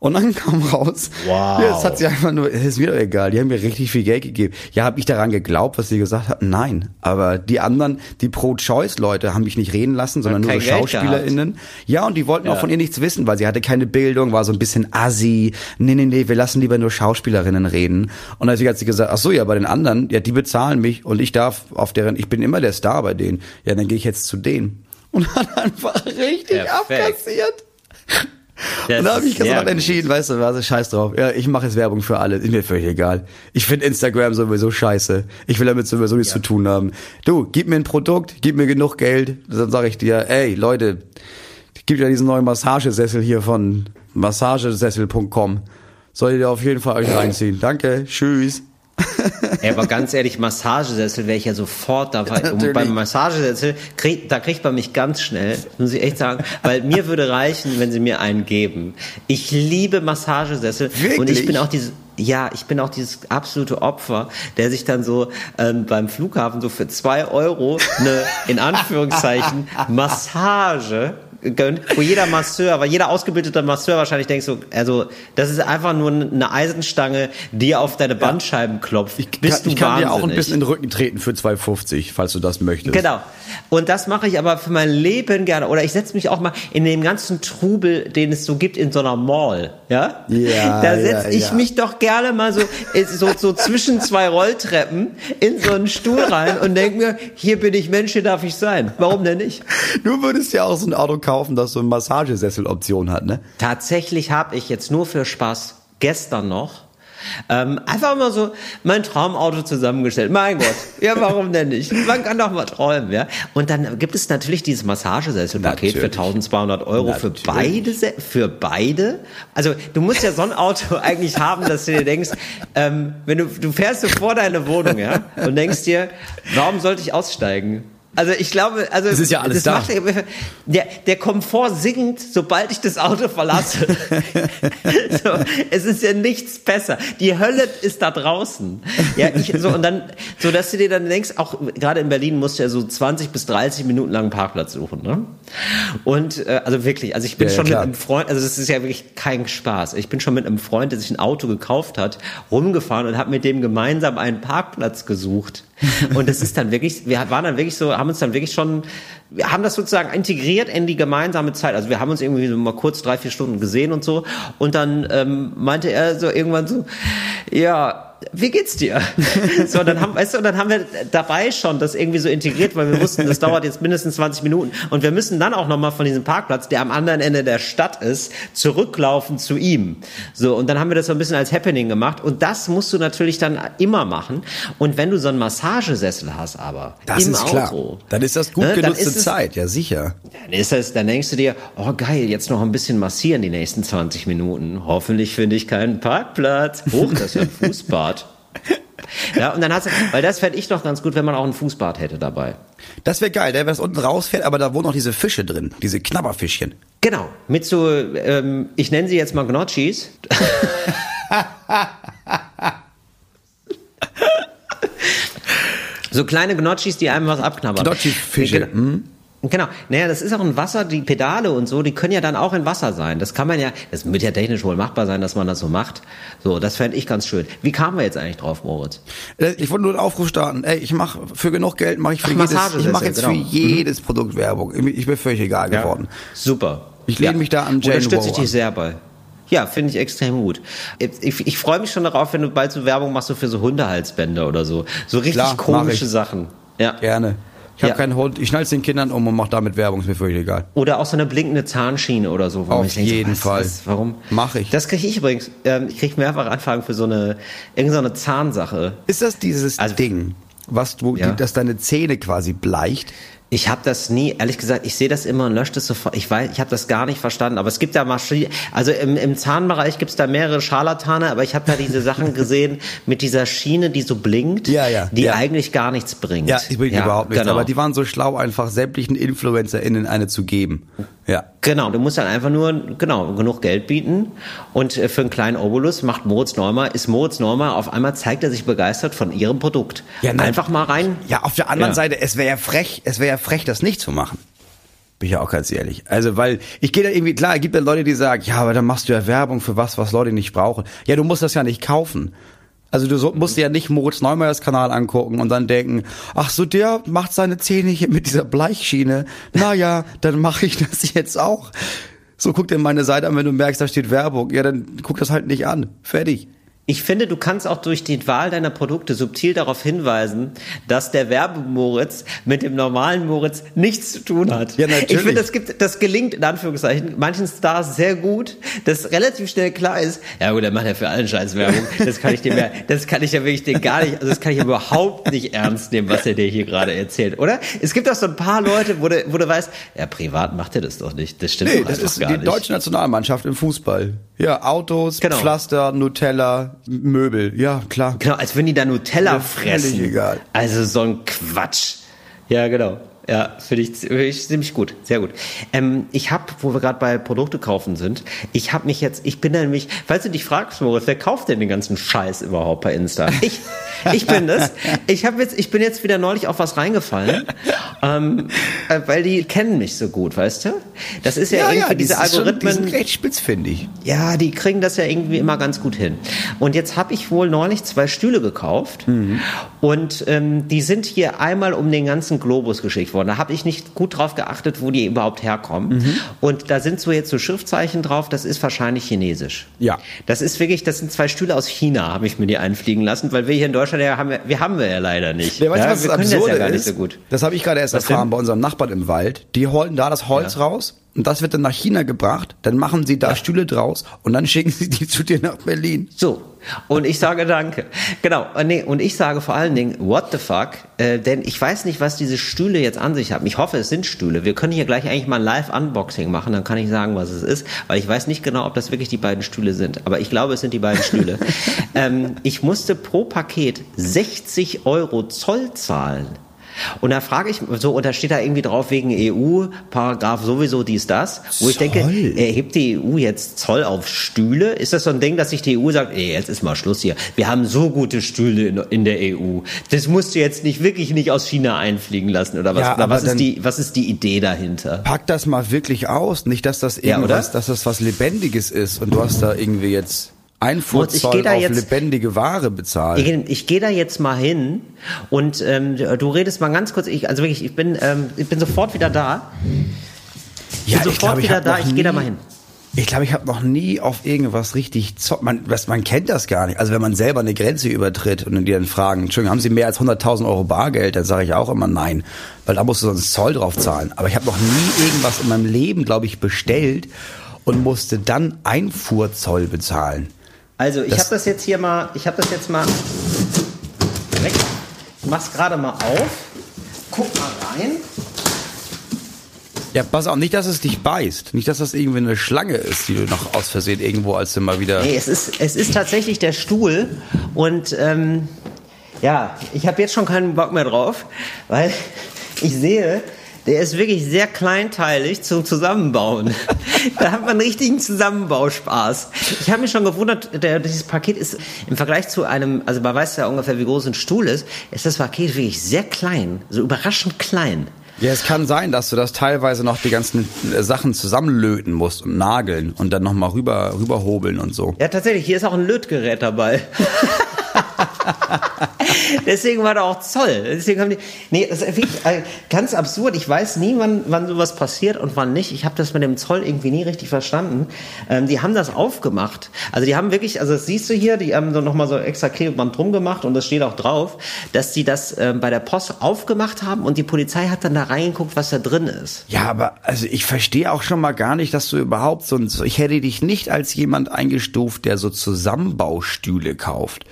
Und dann kam raus, Wow. ja, das hat sie einfach nur, es ist mir doch egal, die haben mir richtig viel Geld gegeben. Ja, habe ich daran geglaubt, was sie gesagt hat? Nein. Aber die anderen, die Pro-Choice-Leute haben mich nicht reden lassen, sondern nur so SchauspielerInnen. Ja, und die wollten Ja. auch von ihr nichts wissen, weil sie hatte keine Bildung, war so ein bisschen assi. Nee, nee, nee, wir lassen lieber nur Schauspielerinnen reden. Und deswegen hat sie gesagt, ach so, ja, bei den anderen, ja, die bezahlen mich und ich darf auf deren, ich bin immer der Star bei denen. Ja, dann gehe ich jetzt zu denen. Und hat einfach richtig Perfekt. abkassiert. Das und da habe ich gut. entschieden, weißt du, was, scheiß drauf. Ja, ich mache jetzt Werbung für alle, ist mir völlig egal. Ich finde Instagram sowieso scheiße. Ich will damit sowieso nichts zu tun haben. Du, gib mir ein Produkt, gib mir genug Geld, dann sage ich dir, ey, Leute, gibt ja diesen neuen Massagesessel hier von massagesessel.com. Soll ihr auf jeden Fall euch reinziehen. Danke, tschüss. Ey, aber ganz ehrlich, Massagesessel wäre ich ja sofort dabei. Ja, und beim Massagesessel, krieg, da kriegt man mich ganz schnell, muss ich echt sagen, weil mir würde reichen, wenn sie mir einen geben. Ich liebe Massagesessel und ich Wirklich? bin auch dieses ja, ich bin auch dieses absolute Opfer, der sich dann so ähm, beim Flughafen so für zwei Euro eine, in Anführungszeichen, Massage gönnt, wo jeder Masseur, weil jeder ausgebildete Masseur wahrscheinlich denkt so, also das ist einfach nur eine Eisenstange, die auf deine Bandscheiben klopft. Ich Bist kann, ich du kann dir auch ein bisschen in den Rücken treten für 2,50, falls du das möchtest. Genau. Und das mache ich aber für mein Leben gerne. Oder ich setze mich auch mal in den ganzen Trubel, den es so gibt in so einer Mall. Ja? Ja, Da ja, setze ich ja. mich doch gerne mal so, so, so zwischen zwei Rolltreppen in so einen Stuhl rein und denke mir, hier bin ich Mensch, hier darf ich sein. Warum denn nicht? Du würdest ja auch so ein Auto kaufen, das so eine Massagesessel-Option hat, ne? Tatsächlich habe ich jetzt nur für Spaß gestern noch ähm, einfach mal so mein Traumauto zusammengestellt. Mein Gott, ja, warum denn nicht? Man kann doch mal träumen, ja. Und dann gibt es natürlich dieses Massagesesselpaket für Natürlich. 1200 Euro für Natürlich. beide, Se- für beide. Also du musst ja so ein Auto eigentlich haben, dass du dir denkst, ähm, wenn du du fährst so vor deine Wohnung, ja, und denkst dir, warum sollte ich aussteigen? Also ich glaube, also Es ist ja alles das da. Macht, der, der Komfort sinkt, sobald ich das Auto verlasse. so, es ist ja nichts besser. Die Hölle ist da draußen. Ja, ich, so, und dann, so dass du dir dann denkst, auch gerade in Berlin musst du ja so 20 bis 30 Minuten lang einen Parkplatz suchen, ne? Und, äh, also wirklich, also ich bin Ja, ja, schon klar. mit einem Freund, also das ist ja wirklich kein Spaß. Ich bin schon mit einem Freund, der sich ein Auto gekauft hat, rumgefahren und habe mit dem gemeinsam einen Parkplatz gesucht. Und das ist dann wirklich, wir waren dann wirklich so, haben uns dann wirklich schon, wir haben das sozusagen integriert in die gemeinsame Zeit. Also wir haben uns irgendwie so mal kurz drei, vier Stunden gesehen und so. Und dann ähm, meinte er so irgendwann so, ja, wie geht's dir? So, dann haben, weißt du, und dann haben wir dabei schon das irgendwie so integriert, weil wir wussten, das dauert jetzt mindestens 20 Minuten. Und wir müssen dann auch nochmal von diesem Parkplatz, der am anderen Ende der Stadt ist, zurücklaufen zu ihm. So, und dann haben wir das so ein bisschen als Happening gemacht. Und das musst du natürlich dann immer machen. Und wenn du so einen Massagesessel hast, aber Das im ist klar. Auto, Dann ist das gut ne, dann genutzte ist es- Zeit, ja sicher. dann ist das, dann denkst du dir, oh geil, jetzt noch ein bisschen massieren die nächsten 20 Minuten. Hoffentlich finde ich keinen Parkplatz. Hoch, das ist ja ein Fußbad. Ja, und dann hast du, weil das fände ich doch ganz gut, wenn man auch ein Fußbad hätte dabei. Das wäre geil, wenn es unten rausfährt, aber da wohnen auch diese Fische drin, diese Knabberfischchen. Genau, mit so, ähm, ich nenne sie jetzt mal Gnocchis. so kleine Gnocchis, die einem was abknabbern. Gnocchi-Fische, Genau. Genau. Naja, das ist auch ein Wasser, die Pedale und so, die können ja dann auch in Wasser sein. Das kann man ja, das wird ja technisch wohl machbar sein, dass man das so macht. So, das fände ich ganz schön. Wie kamen wir jetzt eigentlich drauf, Moritz? Äh, Ich wollte nur einen Aufruf starten. Ey, ich mache für genug Geld mache ich für Ach, jedes, ich mache jetzt genau. für jedes Produkt Werbung. Ich bin völlig egal geworden. Super. Ich lehne mich da an Jane Unterstütze ich dich sehr bei. Ja, finde ich extrem gut. Ich, ich, freue mich schon darauf, wenn du bald so Werbung machst, so für so Hundehalsbänder oder so. So richtig Klar, komische. Sachen. Ja. Gerne. Ich habe Ja. keinen Hund, ich schnall's den Kindern um und mache damit Werbung, ist mir völlig egal. Oder auch so eine blinkende Zahnschiene oder so. Auf jeden was, Fall. Was, warum? Mach ich. Das kriege ich übrigens. Ähm, ich kriege mehrfach Anfragen für so eine, irgendeine so eine Zahnsache. Ist das dieses Also- Ding, was du, Ja. die, das deine Zähne quasi bleicht? Ich habe das nie, ehrlich gesagt, ich sehe das immer und lösche das sofort. Ich weiß, ich habe das gar nicht verstanden. Aber es gibt da Maschinen, also im, im Zahnbereich gibt es da mehrere Scharlatane, aber ich habe da diese Sachen gesehen mit dieser Schiene, die so blinkt, Ja, ja, die ja. eigentlich gar nichts bringt. Ja, ich bringt überhaupt nichts. Genau. Aber die waren so schlau, einfach sämtlichen InfluencerInnen eine zu geben. Ja. Genau, du musst dann einfach nur genau genug Geld bieten und äh, für einen kleinen Obolus macht Moritz Neumer, ist Moritz Neumer auf einmal zeigt er sich begeistert von ihrem Produkt. Ja, nein. einfach mal rein. Ja, auf der anderen Ja. Seite, es wäre ja frech, es wäre ja frech, das nicht zu machen. Bin ich ja auch ganz ehrlich. Also, weil ich gehe da irgendwie, klar, es gibt ja Leute, die sagen, ja, aber dann machst du ja Werbung für was, was Leute nicht brauchen. Ja, du musst das ja nicht kaufen. Also du so, musst dir ja nicht Moritz Neumeyers Kanal angucken und dann denken, ach so, der macht seine Zähne hier mit dieser Bleichschiene. Naja, dann mache ich das jetzt auch. So guck dir meine Seite an, wenn du merkst, da steht Werbung. Ja, dann guck das halt nicht an. Fertig. Ich finde, du kannst auch durch die Wahl deiner Produkte subtil darauf hinweisen, dass der Werbemoritz mit dem normalen Moritz nichts zu tun hat. Ja, natürlich. Ich finde, das gibt, das gelingt in Anführungszeichen manchen Stars sehr gut, dass relativ schnell klar ist, ja gut, der macht ja für allen Scheiß Werbung. Das kann ich dem ja, das kann ich ja wirklich den gar nicht, also das kann ich ja überhaupt nicht ernst nehmen, was er dir hier gerade erzählt, oder? Es gibt auch so ein paar Leute, wo du, wo du weißt, ja, privat macht er das doch nicht. Das stimmt Nee, doch das ist gar die nicht. deutsche Nationalmannschaft im Fußball. Ja, Autos, Genau. Pflaster, Nutella, Möbel. Ja, klar. Genau, als wenn die da Nutella völlig fressen. egal. Also so ein Quatsch. Ja, genau. Ja, finde ich, finde ich ziemlich gut, sehr gut. Ähm, ich habe, wo wir gerade bei Produkte kaufen sind, ich habe mich jetzt, ich bin da nämlich, falls du dich fragst, Moritz, wer kauft denn den ganzen Scheiß überhaupt bei Insta? Ich, ich bin das. Ich habe jetzt, ich bin jetzt wieder neulich auf was reingefallen, ähm, äh, weil die kennen mich so gut, weißt du? Das ist ja, irgendwie diese das Algorithmen. Die sind recht spitz, finde ich. Ja, die kriegen das ja irgendwie immer ganz gut hin. Und jetzt habe ich wohl neulich zwei Stühle gekauft und ähm, die sind hier einmal um den ganzen Globus geschickt worden. Da habe ich nicht gut drauf geachtet, wo die überhaupt herkommen. Und da sind so jetzt so Schriftzeichen drauf, das ist wahrscheinlich chinesisch. Ja. Das ist wirklich, das sind zwei Stühle aus China, habe ich mir die einfliegen lassen, weil wir hier in Deutschland ja haben, wir, wir haben wir ja leider nicht. Ja, weißt ja, was wir das können das Absurde ja gar nicht ist? so gut. Das habe ich gerade erst Was erfahren denn? bei unserem Nachbarn im Wald. Die holen da das Holz raus und das wird dann nach China gebracht. Dann machen sie da Stühle draus und dann schicken sie die zu dir nach Berlin. So. Und ich sage Danke. Genau. Äh, Nee, und ich sage vor allen Dingen, what the fuck? Äh, denn ich weiß nicht, was diese Stühle jetzt an sich haben. Ich hoffe, es sind Stühle. Wir können hier gleich eigentlich mal ein Live-Unboxing machen, dann kann ich sagen, was es ist, weil ich weiß nicht genau, ob das wirklich die beiden Stühle sind. Aber ich glaube, es sind die beiden Stühle. ähm, ich musste pro Paket 60 Euro Zoll zahlen. Und da frage ich, so, und da steht da irgendwie drauf wegen EU, Paragraph sowieso dies, das, wo ich denke, Zoll? erhebt die EU jetzt Zoll auf Stühle? Ist das so ein Ding, dass sich die EU sagt, ey, jetzt ist mal Schluss hier. Wir haben so gute Stühle in, in der EU. Das musst du jetzt nicht wirklich nicht aus China einfliegen lassen oder was? Ja, oder was ist die, was ist die Idee dahinter? Pack das mal wirklich aus. Nicht, dass das Ja, irgendwas, oder? dass das was Lebendiges ist und du hast da irgendwie jetzt Einfuhrzoll da auf jetzt- lebendige Ware bezahlt. Ich, ich gehe da jetzt mal hin und ähm, du redest mal ganz kurz. Ich, also wirklich, ich bin, ähm, ich bin sofort wieder da. ja, bin sofort wieder hab da, noch ich geh da mal hin. Ich glaube, ich habe noch nie auf irgendwas richtig Zoll. Man, was, man kennt das gar nicht. Also wenn man selber eine Grenze übertritt und die dann fragen, Entschuldigung, haben Sie mehr als 100.000 Euro Bargeld? Dann sage ich auch immer nein, weil da musst du sonst Zoll drauf zahlen. Aber ich habe noch nie irgendwas in meinem Leben, glaube ich, bestellt und musste dann Einfuhrzoll bezahlen. Also, ich habe das jetzt hier mal, ich habe das jetzt mal weg. Mach's gerade mal auf. Guck mal rein. Ja, pass auf, nicht, dass es dich beißt. Nicht, dass das irgendwie eine Schlange ist, die du noch aus Versehen irgendwo, als du mal wieder... Nee, es ist, es ist tatsächlich der Stuhl und ähm, ja, ich habe jetzt schon keinen Bock mehr drauf, weil ich sehe, der ist wirklich sehr kleinteilig zum Zusammenbauen. da hat man einen richtigen Zusammenbauspaß. Ich habe mich schon gewundert, der, dieses Paket ist im Vergleich zu einem, also man weiß ja ungefähr, wie groß ein Stuhl ist, ist das Paket wirklich sehr klein, so überraschend klein. Ja, es kann sein, dass du das teilweise noch die ganzen äh, Sachen zusammenlöten musst und nageln und dann nochmal rüber, rüberhobeln und so. Ja, tatsächlich, hier ist auch ein Lötgerät dabei. Deswegen war da auch Zoll. Deswegen haben die, nee, das ist wirklich äh, ganz absurd. Ich weiß nie, wann, wann sowas passiert und wann nicht. Ich habe das mit dem Zoll irgendwie nie richtig verstanden. Ähm, die haben das aufgemacht. Also die haben wirklich, also das siehst du hier, die haben so nochmal so extra Klebeband drum gemacht und das steht auch drauf, dass die das ähm, bei der Post aufgemacht haben und die Polizei hat dann da reingeguckt, was da drin ist. Ja, aber also ich verstehe auch schon mal gar nicht, dass du überhaupt so ein, ich hätte dich nicht als jemand eingestuft, der so Zusammenbaustühle kauft.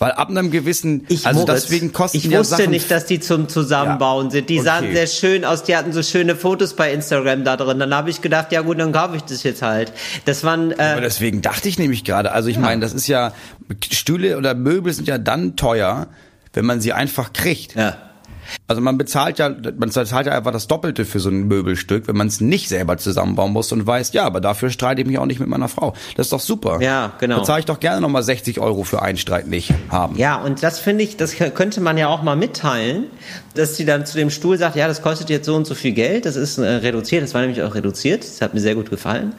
Weil ab einem gewissen, Ich, also Moritz, deswegen kosten ich ja wusste Sachen nicht, dass die zum Zusammenbauen Ja, sind. Die sahen okay. sehr schön aus. Die hatten so schöne Fotos bei Instagram da drin. Dann habe ich gedacht, ja gut, dann kaufe ich das jetzt halt. Das waren Aber äh, deswegen dachte ich nämlich gerade, also ich meine, das ist ja, Stühle oder Möbel sind ja dann teuer, wenn man sie einfach kriegt. ja. Also man bezahlt ja, man zahlt ja einfach das Doppelte für so ein Möbelstück, wenn man es nicht selber zusammenbauen muss und weiß, ja, aber dafür streite ich mich auch nicht mit meiner Frau. Das ist doch super. Ja, genau. Da zahle ich doch gerne nochmal 60 Euro für einen Streit nicht haben. Ja, und das finde ich, das könnte man ja auch mal mitteilen, dass sie dann zu dem Stuhl sagt, ja, das kostet jetzt so und so viel Geld, das ist äh, reduziert, das war nämlich auch reduziert, das hat mir sehr gut gefallen.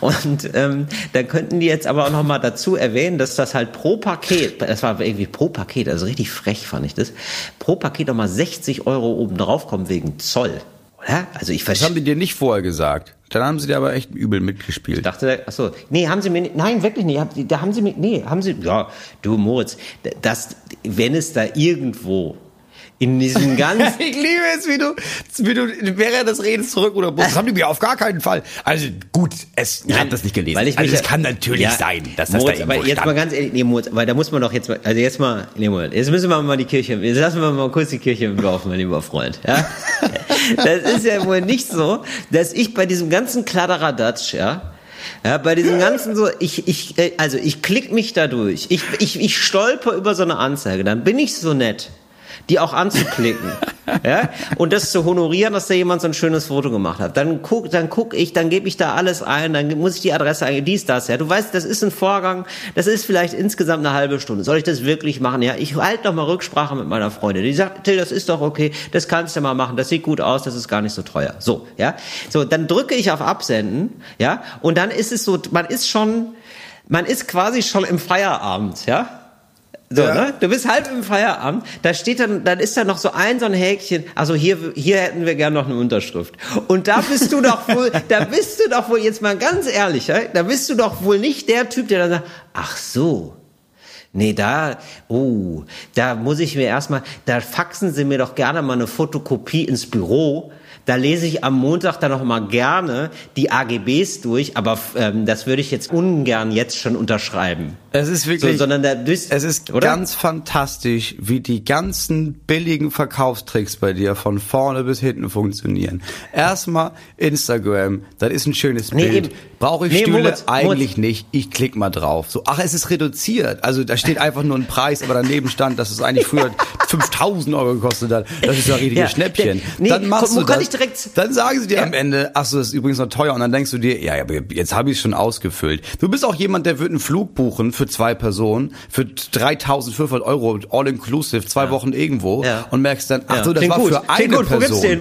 Und ähm, dann könnten die jetzt aber auch noch mal dazu erwähnen, dass das halt pro Paket, das war irgendwie pro Paket, also richtig frech fand ich das, pro Paket nochmal 60 Euro oben drauf kommen wegen Zoll. Oder? Also ich Das haben die dir nicht vorher gesagt. Dann haben sie dir aber echt übel Ich mitgespielt. dachte, ach so, nee, haben sie mir nicht, nein, wirklich nicht, da haben sie mir, nee, haben sie, ja, du Moritz, das, wenn es da irgendwo in diesem ganzen, Ich liebe es, wie du, wie du während des Redens zurückruderst. Das haben die mir auf gar keinen Fall. Also gut, es, ich habe das nicht gelesen. Weil ich also es kann natürlich Ja, sein, dass das Moritz, da aber irgendwo jetzt mal stand. ganz ehrlich, nee, Moritz, weil da muss man doch jetzt mal, also jetzt mal, nee, Moritz, jetzt müssen wir mal die Kirche, jetzt lassen wir mal kurz die Kirche im Dorf, mein lieber Freund, ja? Das ist ja wohl nicht so, dass ich bei diesem ganzen Kladderadatsch, ja, Ja, bei diesem ganzen so, ich, ich, äh, also ich klick mich da durch. Ich, ich, ich stolper über so eine Anzeige. Dann bin ich so nett, die auch anzuklicken. ja, und das zu honorieren, dass da jemand so ein schönes Foto gemacht hat. Dann guck, dann guck ich, dann gebe ich da alles ein, dann muss ich die Adresse eingeben, dies, das, ja. Du weißt, das ist ein Vorgang, das ist vielleicht insgesamt eine halbe Stunde. Soll ich das wirklich machen? Ja, ich halte noch mal Rücksprache mit meiner Freundin. Die sagt, Till, das ist doch okay, das kannst du mal machen, das sieht gut aus, das ist gar nicht so teuer. So, ja. So, dann drücke ich auf Absenden, ja, und dann ist es so, man ist schon, man ist quasi schon im Feierabend, ja. So, Ja. ne? Du bist halb im Feierabend, da steht dann, dann ist da noch so ein so ein Häkchen, also hier, hier hätten wir gern noch eine Unterschrift. Und da bist du doch wohl, da bist du doch wohl, jetzt mal ganz ehrlich, da bist du doch wohl nicht der Typ, der dann sagt, ach so, Nee, da, oh, da muss ich mir erstmal, da faxen Sie mir doch gerne mal eine Fotokopie ins Büro. Da lese ich am Montag dann noch mal gerne die AGBs durch, aber ähm, das würde ich jetzt ungern jetzt schon unterschreiben. Es ist wirklich, So, sondern da es ist oder? ganz fantastisch, wie die ganzen billigen Verkaufstricks bei dir von vorne bis hinten funktionieren. Erstmal Instagram, das ist ein schönes Nee, Bild. Brauche ich Nee, Stühle? Moritz, Eigentlich Moritz. nicht. Ich klick mal drauf. So, ach, es ist reduziert. Also da steht einfach nur ein Preis, aber daneben stand, dass es eigentlich früher 5000 Euro gekostet hat. Das ist ja ein richtiges Ja, Schnäppchen. nee, dann machst wo du kann das. ich direkt- dann sagen sie dir Ja. am Ende, ach so, das ist übrigens noch teuer. Und dann denkst du dir, ja, aber jetzt habe ich es schon ausgefüllt. Du bist auch jemand, der wird einen Flug buchen für zwei Personen für 3500 Euro all inclusive, zwei Wochen irgendwo Ja. und merkst dann, ach Ja. so, das Klingt war gut. für Klingt eine gut. Wo gibt's Person. den?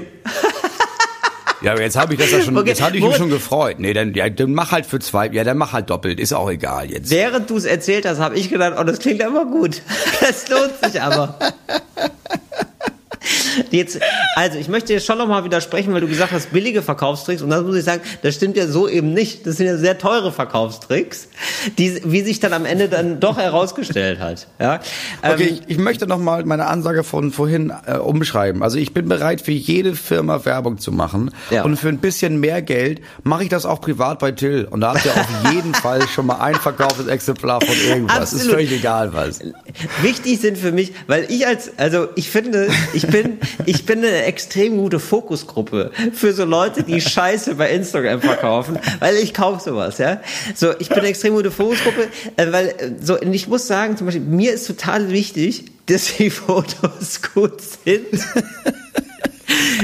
Ja, aber jetzt habe ich das ja schon, Okay, jetzt hatte ich mich schon gefreut. Nee, dann, ja, dann mach halt für zwei, ja, dann mach halt doppelt, ist auch egal jetzt. Während du es erzählt hast, habe ich gedacht, oh, das klingt aber gut. Das lohnt sich aber. Jetzt, also ich möchte jetzt schon nochmal widersprechen, weil du gesagt hast, billige Verkaufstricks und das muss ich sagen, das stimmt ja so eben nicht. Das sind ja sehr teure Verkaufstricks, die, wie sich dann am Ende dann doch herausgestellt hat. Ja? Okay, Ähm, ich, ich möchte noch mal meine Ansage von vorhin äh, umschreiben. Also ich bin bereit für jede Firma Werbung zu machen Ja. und für ein bisschen mehr Geld mache ich das auch privat bei Till und da habt ihr auf jeden Fall schon mal ein verkauftes Exemplar von irgendwas. Ist Absolut. völlig egal was. wichtig sind für mich, weil ich als, also ich finde, ich bin, ich bin eine extrem gute Fokusgruppe für so Leute, die Scheiße bei Instagram verkaufen, weil ich kaufe sowas, ja. So, ich bin eine extrem gute Fokusgruppe, äh, weil äh, so, ich muss sagen, zum Beispiel, mir ist total wichtig, dass die Fotos gut sind.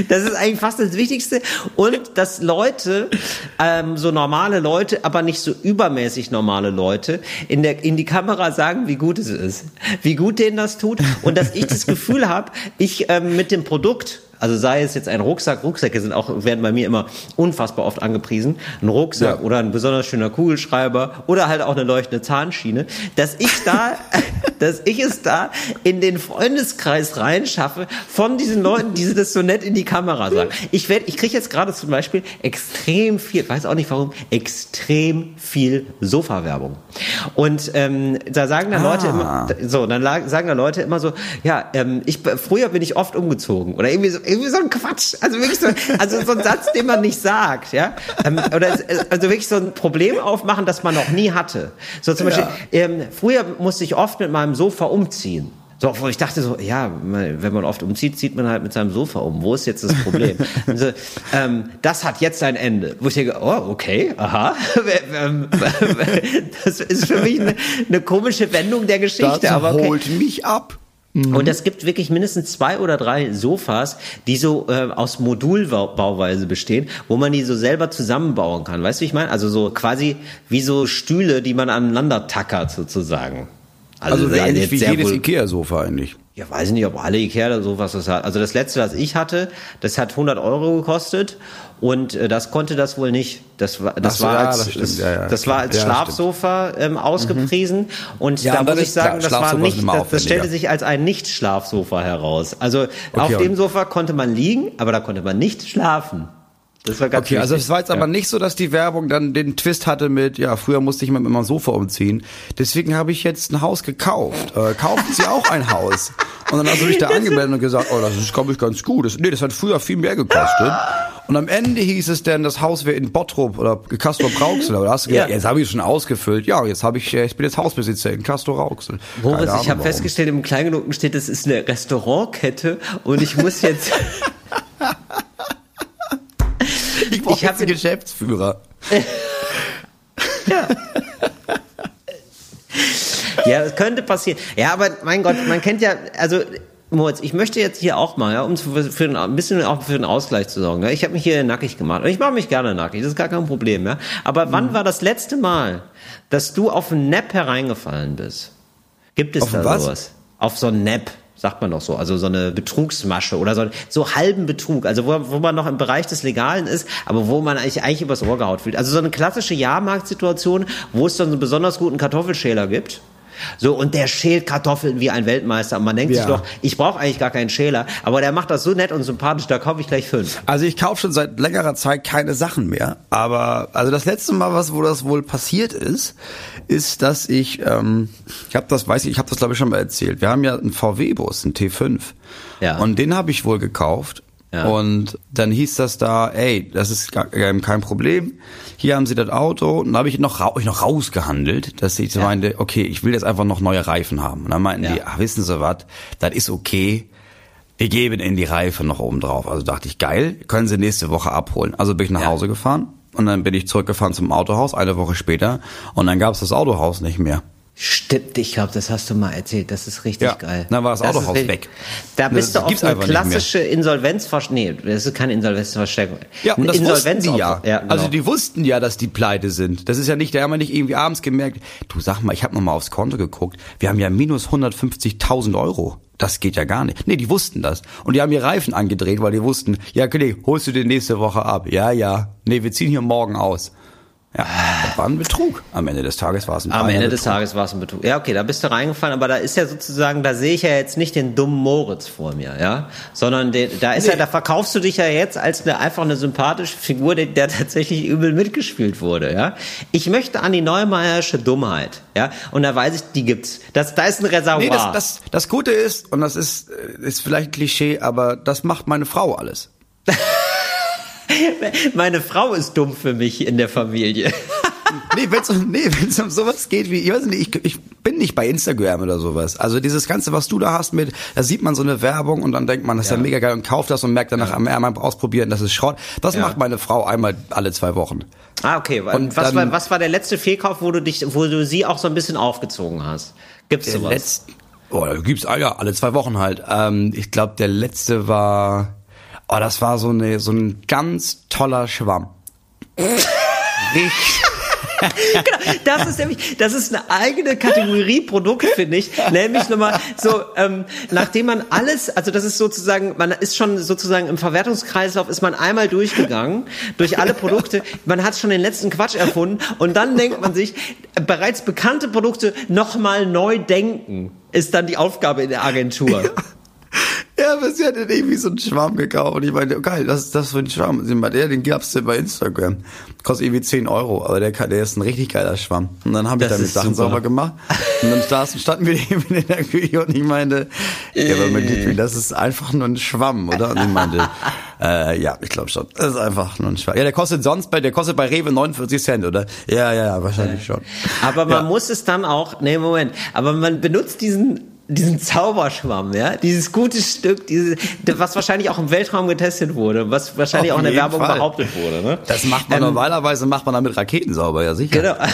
Das ist eigentlich fast das Wichtigste. Und dass Leute, ähm, so normale Leute, aber nicht so übermäßig normale Leute, in, der, in die Kamera sagen, wie gut es ist. Wie gut denen das tut. Und dass ich das Gefühl habe, ich ähm, mit dem Produkt, also sei es jetzt ein Rucksack, Rucksäcke sind auch, werden bei mir immer unfassbar oft angepriesen, ein Rucksack Ja. oder ein besonders schöner Kugelschreiber oder halt auch eine leuchtende Zahnschiene, dass ich da, dass ich es da in den Freundeskreis reinschaffe von diesen Leuten, die das so nett in die Kamera sagen. Ich werde, ich kriege jetzt gerade zum Beispiel extrem viel, weiß auch nicht warum, extrem viel Sofa-Werbung. Und ähm, da sagen dann Leute immer, so, dann sagen da Leute immer so, ja, ähm, ich früher bin ich oft umgezogen oder irgendwie so, irgendwie so ein Quatsch, also wirklich so, also so ein Satz, den man nicht sagt, ja, ähm, oder also wirklich so ein Problem aufmachen, das man noch nie hatte. So zum Beispiel, ähm, früher musste ich oft mit meinem Sofa umziehen. So, wo ich dachte so, ja, wenn man oft umzieht, zieht man halt mit seinem Sofa um. Wo ist jetzt das Problem? So, ähm, das hat jetzt ein Ende. Wo ich denke, oh, okay, aha. Ähm, das ist für mich eine, eine komische Wendung der Geschichte. Das aber okay. holt mich ab. Und es gibt wirklich mindestens zwei oder drei Sofas, die so äh, aus Modulbauweise bestehen, wo man die so selber zusammenbauen kann. Weißt du, wie ich meine? Also so quasi wie so Stühle, die man aneinander tackert sozusagen. Also, sehr- ähnlich wie jedes wohl- Ikea-Sofa eigentlich. ja, weiß ich nicht, ob alle Ikea-Sofas das hat. Also das letzte, das ich hatte, das hat 100 Euro gekostet und äh, das konnte das wohl nicht. Das war, das so, war ja, als, das stimmt, das, ja, ja, das war als Ja, Schlafsofa ähm, ausgepriesen und Ja, da und muss das ich sagen, das war nicht, das, das stellte sich als ein Nicht-Schlafsofa heraus. Also auf und- dem Sofa konnte man liegen, aber da konnte man nicht schlafen. Das war ganz Okay, also es war jetzt aber nicht so, dass die Werbung dann den Twist hatte mit, ja, früher musste ich mit meinem Sofa umziehen. Deswegen habe ich jetzt ein Haus gekauft. Äh, kaufen Sie auch ein Haus? Und dann hast du dich da angemeldet und gesagt, oh, das ist, glaube ich, ganz gut. Das, nee, das hat früher viel mehr gekostet. Und am Ende hieß es dann, das Haus wäre in Bottrop oder Castor Rauxel. Aber da hast du gesagt, Ja. jetzt habe ich es schon ausgefüllt. Ja, jetzt habe ich, äh, ich bin jetzt Hausbesitzer in Castor Rauxel. Moritz, ich habe festgestellt, im Kleingedruckten steht, das ist eine Restaurantkette und ich muss jetzt... ich brauche jetzt einen Geschäftsführer. Ja. ja, das könnte passieren. Ja, aber mein Gott, man kennt ja, also Moritz, ich möchte jetzt hier auch mal, ja, um für, für ein, bisschen auch für einen Ausgleich zu sorgen. Ja. Ich habe mich hier nackig gemacht und ich mache mich gerne nackig, das ist gar kein Problem. Ja. Aber mhm. wann war das letzte Mal, dass du auf einen Nap hereingefallen bist? Gibt es auf da was? sowas? Auf so einen Nap sagt man doch so, also so eine Betrugsmasche oder so, so halben Betrug, also wo, wo man noch im Bereich des Legalen ist, aber wo man eigentlich, eigentlich übers Ohr gehaut fühlt. Also so eine klassische Jahrmarktsituation, wo es dann so einen besonders guten Kartoffelschäler gibt so, und der schält Kartoffeln wie ein Weltmeister. Und man denkt ja. sich doch, ich brauche eigentlich gar keinen Schäler, aber der macht das so nett und sympathisch, da kaufe ich gleich fünf. Also ich kaufe schon seit längerer Zeit keine Sachen mehr. Aber also das letzte Mal, was wo das wohl passiert ist, ist, dass ich, ähm, ich habe das, weiß ich, ich habe das glaube ich schon mal erzählt. Wir haben ja einen VW-Bus, einen T5. Ja. Und den habe ich wohl gekauft ja. Und dann hieß das da, ey, das ist kein Problem. Hier haben sie das Auto. Und dann habe ich noch, ich noch rausgehandelt, dass ich ja. meinte, okay, ich will jetzt einfach noch neue Reifen haben. Und dann meinten ja. die, ach, wissen Sie was, das ist okay. Wir geben Ihnen die Reifen noch oben drauf. Also dachte ich, geil, können Sie nächste Woche abholen. Also bin ich nach Hause gefahren und dann bin ich zurückgefahren zum Autohaus, eine Woche später. Und dann gab es das Autohaus nicht mehr. Stimmt, ich glaube, das hast du mal erzählt. Das ist richtig ja, geil. Dann war das, das Autohaus weg. Da bist das du auf eine klassische Insolvenzverstärkung. Nee, das ist keine Insolvenzverstärkung. Ja, und das Insolvenz wussten die ja. ja genau. Also die wussten ja, dass die pleite sind. Das ist ja nicht, da haben wir nicht irgendwie abends gemerkt, du sag mal, ich habe noch mal aufs Konto geguckt. Wir haben ja minus 150.000 Euro. Das geht ja gar nicht. Nee, die wussten das. Und die haben ihr Reifen angedreht, weil die wussten, ja, okay, holst du den nächste Woche ab? Ja, ja. Nee, wir ziehen hier morgen aus. Ja, das war ein Betrug. Am Ende des Tages war es ein Am Ende Betrug. des Tages war es ein Betrug. Ja, okay, da bist du reingefallen, aber da ist ja sozusagen, da sehe ich ja jetzt nicht den dummen Moritz vor mir, ja, sondern den, da ist nee. ja, da verkaufst du dich ja jetzt als eine einfach eine sympathische Figur, der, der tatsächlich übel mitgespielt wurde, ja. Ich möchte an die Neumeiersche Dummheit, ja, und da weiß ich, die gibt's. Das, da ist ein Reservoir. Nee, das, das, das Gute ist, und das ist, ist vielleicht Klischee, aber das macht meine Frau alles. Meine Frau ist dumm für mich in der Familie. nee, wenn es um, nee, wenn's um sowas geht wie, ich weiß nicht, ich, ich bin nicht bei Instagram oder sowas. Also dieses Ganze, was du da hast mit, da sieht man so eine Werbung und dann denkt man, das ist ja, mega geil und kauft das und merkt danach ja. einmal ausprobieren, das ist Schrott. Das ja. macht meine Frau einmal alle zwei Wochen. Ah, okay. Und was, dann, war, was war der letzte Fehlkauf, wo du dich, wo du sie auch so ein bisschen aufgezogen hast? Gibt's sowas? Letzt, oh, da gibt's ah, ja alle zwei Wochen halt. Ähm, ich glaube, der letzte war Oh, das war so, eine, so ein ganz toller Schwamm. Richtig. genau, das ist nämlich, das ist eine eigene Kategorie Produkt, finde ich. Nämlich nochmal so, ähm, nachdem man alles, also das ist sozusagen, man ist schon sozusagen im Verwertungskreislauf, ist man einmal durchgegangen durch alle Produkte. Man hat schon den letzten Quatsch erfunden und dann denkt man sich, bereits bekannte Produkte nochmal neu denken, ist dann die Aufgabe in der Agentur. Ja. Ja, aber sie hat dann irgendwie so einen Schwamm gekauft. Und ich meinte, geil, was ist das für ein Schwamm? Sie meinte, ja, den gab's ja bei Instagram. Kostet irgendwie 10 Euro, aber der, der ist ein richtig geiler Schwamm. Und dann habe ich damit Sachen super. sauber gemacht. Und dann saßen, standen wir eben in der Küche und ich meinte, ja, aber mein Liebling, das ist einfach nur ein Schwamm, oder? Und ich meinte, äh, ja, ich glaube schon. Das ist einfach nur ein Schwamm. Ja, der kostet sonst bei, der kostet bei Rewe 49 Cent, oder? Ja, ja, ja, wahrscheinlich schon. Aber man ja. muss es dann auch, nee, Moment, aber man benutzt diesen diesen Zauberschwamm, ja, dieses gute Stück, diese, was wahrscheinlich auch im Weltraum getestet wurde, was wahrscheinlich Auf auch in der Werbung Fall. behauptet wurde. Ne? Das macht man ähm, normalerweise macht man damit Raketen sauber, ja sicher. Genau.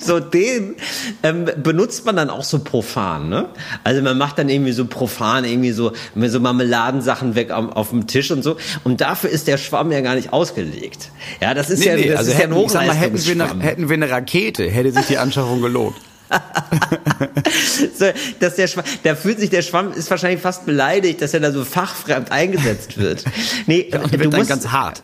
so den ähm, benutzt man dann auch so profan, ne? Also man macht dann irgendwie so profan irgendwie so so Marmeladensachen weg auf, auf dem Tisch und so. Und dafür ist der Schwamm ja gar nicht ausgelegt. Ja, das ist nee, ja, das also ist hätten, ja ein mal, hätten wir, eine, hätten wir eine Rakete, hätte sich die Anschaffung gelohnt. so, dass der Schwamm, da fühlt sich der Schwamm, ist wahrscheinlich fast beleidigt, dass er da so fachfremd eingesetzt wird. Nee, ja, und wird dann ganz hart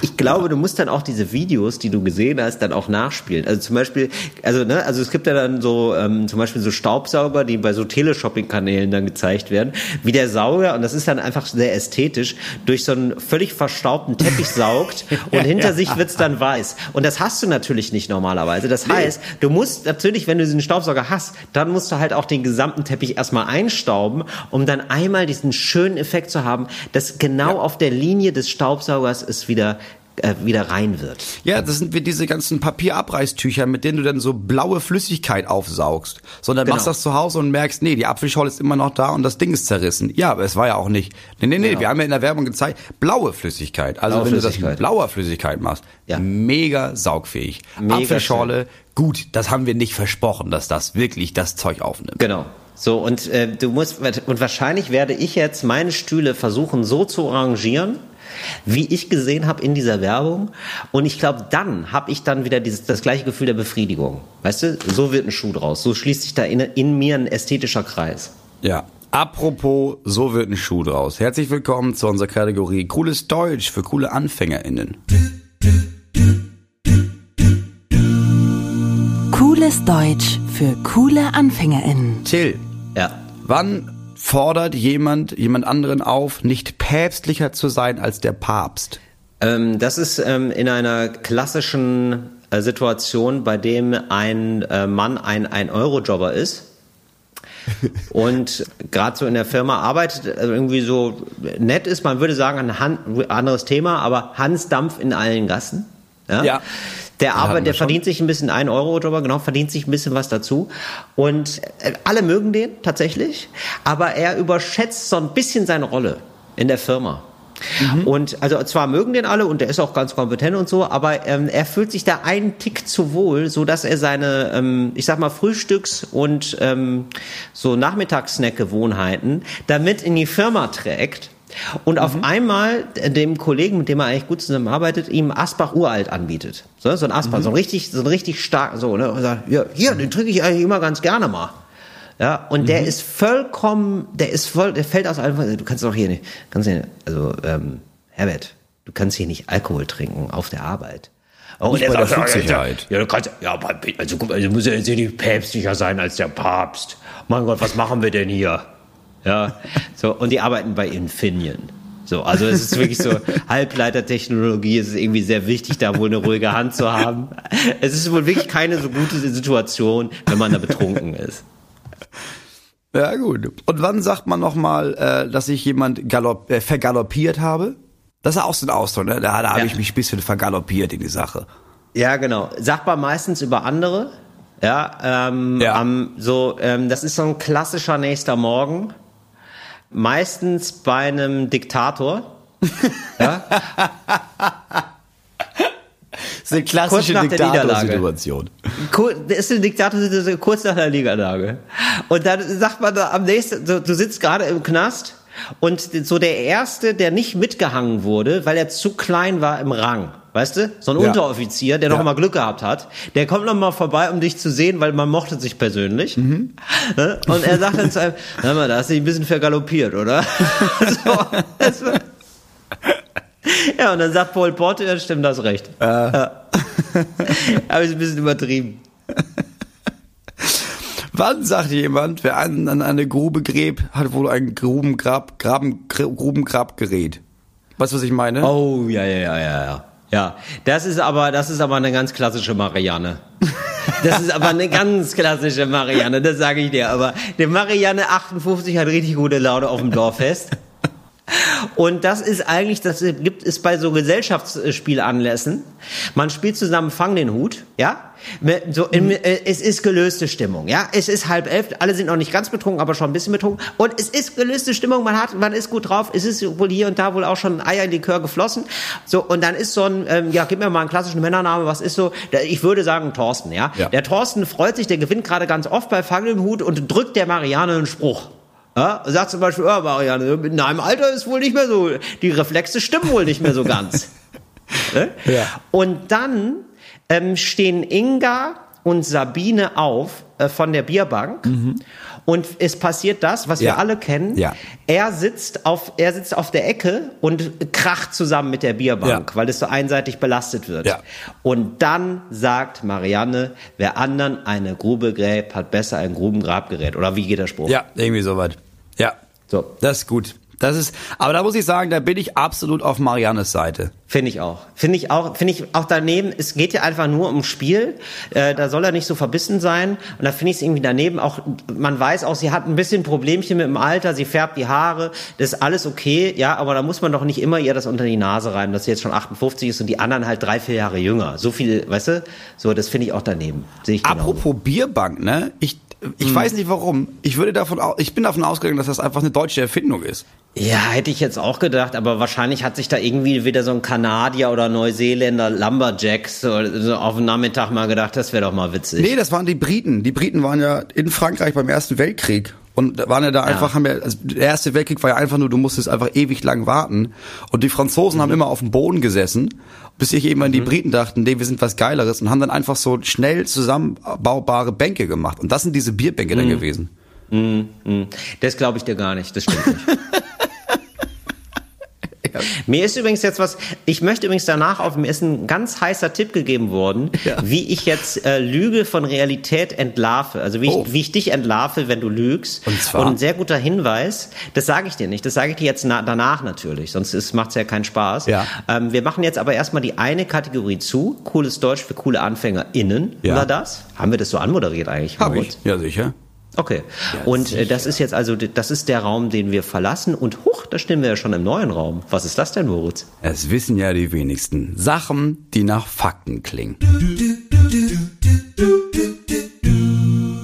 ich glaube, du musst dann auch diese Videos, die du gesehen hast, dann auch nachspielen. Also zum Beispiel, also ne, also es gibt ja dann so ähm, zum Beispiel so Staubsauger, die bei so Teleshopping-Kanälen dann gezeigt werden, wie der Sauger und das ist dann einfach sehr ästhetisch durch so einen völlig verstaubten Teppich saugt und hinter sich wird's dann weiß. Und das hast du natürlich nicht normalerweise. Das heißt, du musst natürlich, wenn du diesen Staubsauger hast, dann musst du halt auch den gesamten Teppich erstmal einstauben, um dann einmal diesen schönen Effekt zu haben, dass genau ja. auf der Linie des Staubsaugers ist wieder äh, wieder rein wird. Ja, das sind wie diese ganzen Papierabreißtücher, mit denen du dann so blaue Flüssigkeit aufsaugst. Sondern Genau. machst das zu Hause und merkst, nee, die Apfelschorle ist immer noch da und das Ding ist zerrissen. Ja, aber es war ja auch nicht. Nee, nee, nee, Genau. wir haben ja in der Werbung gezeigt, blaue Flüssigkeit. Also Blaue wenn du das Flüssigkeit. mit blauer Flüssigkeit machst, Ja. mega saugfähig. Mega Apfelschorle, gut, das haben wir nicht versprochen, dass das wirklich das Zeug aufnimmt. Genau. So, und äh, du musst, und wahrscheinlich werde ich jetzt meine Stühle versuchen so zu arrangieren, wie ich gesehen habe in dieser Werbung. Und ich glaube, dann habe ich dann wieder dieses, das gleiche Gefühl der Befriedigung. Weißt du, so wird ein Schuh draus. So schließt sich da in, in mir ein ästhetischer Kreis. Ja. Apropos, so wird ein Schuh draus. Herzlich willkommen zu unserer Kategorie Cooles Deutsch für coole AnfängerInnen. Cooles Deutsch für coole AnfängerInnen. Till, Ja. wann fordert jemand jemand anderen auf, nicht päpstlicher zu sein als der Papst? Ähm, das ist ähm, in einer klassischen äh, Situation, bei dem ein äh, Mann ein 1-Euro-Jobber ist und gerade so in der Firma arbeitet, äh, irgendwie so nett ist, man würde sagen, ein Han anderes Thema, aber Hans Dampf in allen Gassen. Ja. Ja. Der arbeitet, der verdient sich ein bisschen 1 Euro Jobber, genau, verdient sich ein bisschen was dazu. Und äh, alle mögen den tatsächlich, aber er überschätzt so ein bisschen seine Rolle in der Firma. Und also zwar mögen den alle und der ist auch ganz kompetent und so, aber ähm, er fühlt sich da einen Tick zu wohl, so dass er seine, ähm, ich sag mal Frühstücks- und ähm, so Nachmittagssnack-Gewohnheiten damit in die Firma trägt und auf einmal dem Kollegen, mit dem er eigentlich gut zusammenarbeitet, ihm Asbach Uralt anbietet. So, so ein Asbach, so ein richtig, so ein richtig stark, so, ne? Und sagt, ja, hier, den trinke ich eigentlich immer ganz gerne mal. Ja, und der ist vollkommen, der ist voll, der fällt aus allem, du kannst doch hier nicht, kannst hier, also, ähm, Herbert, du kannst hier nicht Alkohol trinken auf der Arbeit. Oh, Nicht und er der Flugsicherheit. Ja, du kannst, ja, also, guck also muss ja jetzt hier nicht päpstlicher sein als der Papst. Mein Gott, was machen wir denn hier? Ja, so, und die arbeiten bei Infineon. So, also es ist wirklich so, Halbleitertechnologie, es ist irgendwie sehr wichtig, da wohl eine ruhige Hand zu haben. Es ist wohl wirklich keine so gute Situation, wenn man da betrunken ist. Ja, gut. Und wann sagt man nochmal, äh, dass ich jemand galopp, äh, vergaloppiert habe? Das ist auch so ein Ausdruck, ne? Da, da habe Ja. ich mich ein bisschen vergaloppiert in die Sache. Ja, genau. Sagt man meistens über andere. Ja, ähm, Ja. Am, so, ähm, das ist so ein klassischer nächster Morgen. Meistens bei einem Diktator. ja, Das ist eine Kurz nach der Niederlage. Situation. Kur- das ist eine Diktator kurz nach der Niederlage. Und dann sagt man da am nächsten, du sitzt gerade im Knast und so der Erste, der nicht mitgehangen wurde, weil er zu klein war im Rang. Weißt du? So ein Ja. Unteroffizier, der noch Ja. mal Glück gehabt hat, der kommt noch mal vorbei, um dich zu sehen, weil man mochte sich persönlich. Mhm. Ne? Und er sagt dann zu einem, hör mal, da hast du dich ein bisschen vergaloppiert, oder? so, ja, und dann sagt Paul Porte, ja, stimmt, das recht. Ja. Aber ist ein bisschen übertrieben. Wann sagt jemand, wer an, an eine Grube gräbt, hat wohl ein Grubengrab, Graben, Gr- Grubengrabgerät? Weißt du, was ich meine? Oh, ja, ja, ja, ja, ja. Ja, das ist aber, das ist aber eine ganz klassische Marianne. Das ist aber eine ganz klassische Marianne, das sage ich dir. Aber der Marianne 58 hat richtig gute Laune auf dem Dorffest. Und das ist eigentlich, das gibt es bei so Gesellschaftsspielanlässen. Man spielt zusammen Fang den Hut, ja. So, in, äh, es ist gelöste Stimmung, ja. Es ist halb elf, alle sind noch nicht ganz betrunken, aber schon ein bisschen betrunken. Und es ist gelöste Stimmung, man hat, man ist gut drauf. Es ist wohl hier und da wohl auch schon Eierlikör geflossen. So, und dann ist so ein, ähm, ja, gib mir mal einen klassischen Männername, was ist so? Der, ich würde sagen Thorsten, ja. Ja. Der Thorsten freut sich, der gewinnt gerade ganz oft bei Fang den Hut und drückt der Marianne einen Spruch. Ja, sagt zum Beispiel, oh, Marianne, in deinem Alter ist wohl nicht mehr so, die Reflexe stimmen wohl nicht mehr so ganz. ne? Ja. Und dann ähm, stehen Inga und Sabine auf äh, von der Bierbank und es passiert das, was. Ja. wir alle kennen. Ja. Er sitzt auf, er sitzt auf der Ecke und kracht zusammen mit der Bierbank, Ja. weil es so einseitig belastet wird. Ja. Und dann sagt Marianne, wer anderen eine Grube gräbt, hat besser ein Grubengrabgerät. Oder wie geht der Spruch? Ja, irgendwie soweit. Ja. So. Das ist gut. Das ist, aber da muss ich sagen, da bin ich absolut auf Mariannes Seite. Finde ich auch. Finde ich auch, finde ich auch daneben, es geht ja einfach nur ums Spiel. Äh, da soll er nicht so verbissen sein. Und da finde ich es irgendwie daneben auch, man weiß auch, sie hat ein bisschen Problemchen mit dem Alter, sie färbt die Haare, das ist alles okay, ja, aber da muss man doch nicht immer ihr das unter die Nase reiben, dass sie jetzt schon 58 ist und die anderen halt drei, vier Jahre jünger. So viel, weißt du? So, das finde ich auch daneben. Sehe ich genau. Apropos Bierbank, ne? Ich, ich hm. weiß nicht warum. Ich würde davon, ich bin davon ausgegangen, dass das einfach eine deutsche Erfindung ist. Ja, hätte ich jetzt auch gedacht, aber wahrscheinlich hat sich da irgendwie wieder so ein Kanadier oder Neuseeländer Lumberjacks so auf den Nachmittag mal gedacht, das wäre doch mal witzig. Nee, das waren die Briten. Die Briten waren ja in Frankreich beim Ersten Weltkrieg und waren ja da einfach, ja. haben ja, also der Erste Weltkrieg war ja einfach nur, du musstest einfach ewig lang warten und die Franzosen mhm. haben immer auf dem Boden gesessen, bis sich eben mhm. die Briten dachten, nee, wir sind was Geileres und haben dann einfach so schnell zusammenbaubare Bänke gemacht und das sind diese Bierbänke mhm. dann gewesen. Mhm. Mhm. Das glaube ich dir gar nicht, das stimmt nicht. Ja. Mir ist übrigens jetzt was, ich möchte übrigens danach auf, mir ist ein ganz heißer Tipp gegeben worden, ja. wie ich jetzt äh, Lüge von Realität entlarve. Also wie, oh. ich, wie ich dich entlarve, wenn du lügst. Und zwar? Und ein sehr guter Hinweis, das sage ich dir nicht, das sage ich dir jetzt na, danach natürlich, sonst macht es ja keinen Spaß. Ja. Ähm, wir machen jetzt aber erstmal die eine Kategorie zu, cooles Deutsch für coole AnfängerInnen. Ja. Oder das? Haben wir das so anmoderiert eigentlich? Hab ich, ja sicher. Okay. Ja, und äh, das ist jetzt also, das ist der Raum, den wir verlassen. Und huch, da stehen wir ja schon im neuen Raum. Was ist das denn, Moritz? Es wissen ja die wenigsten. Sachen, die nach Fakten klingen.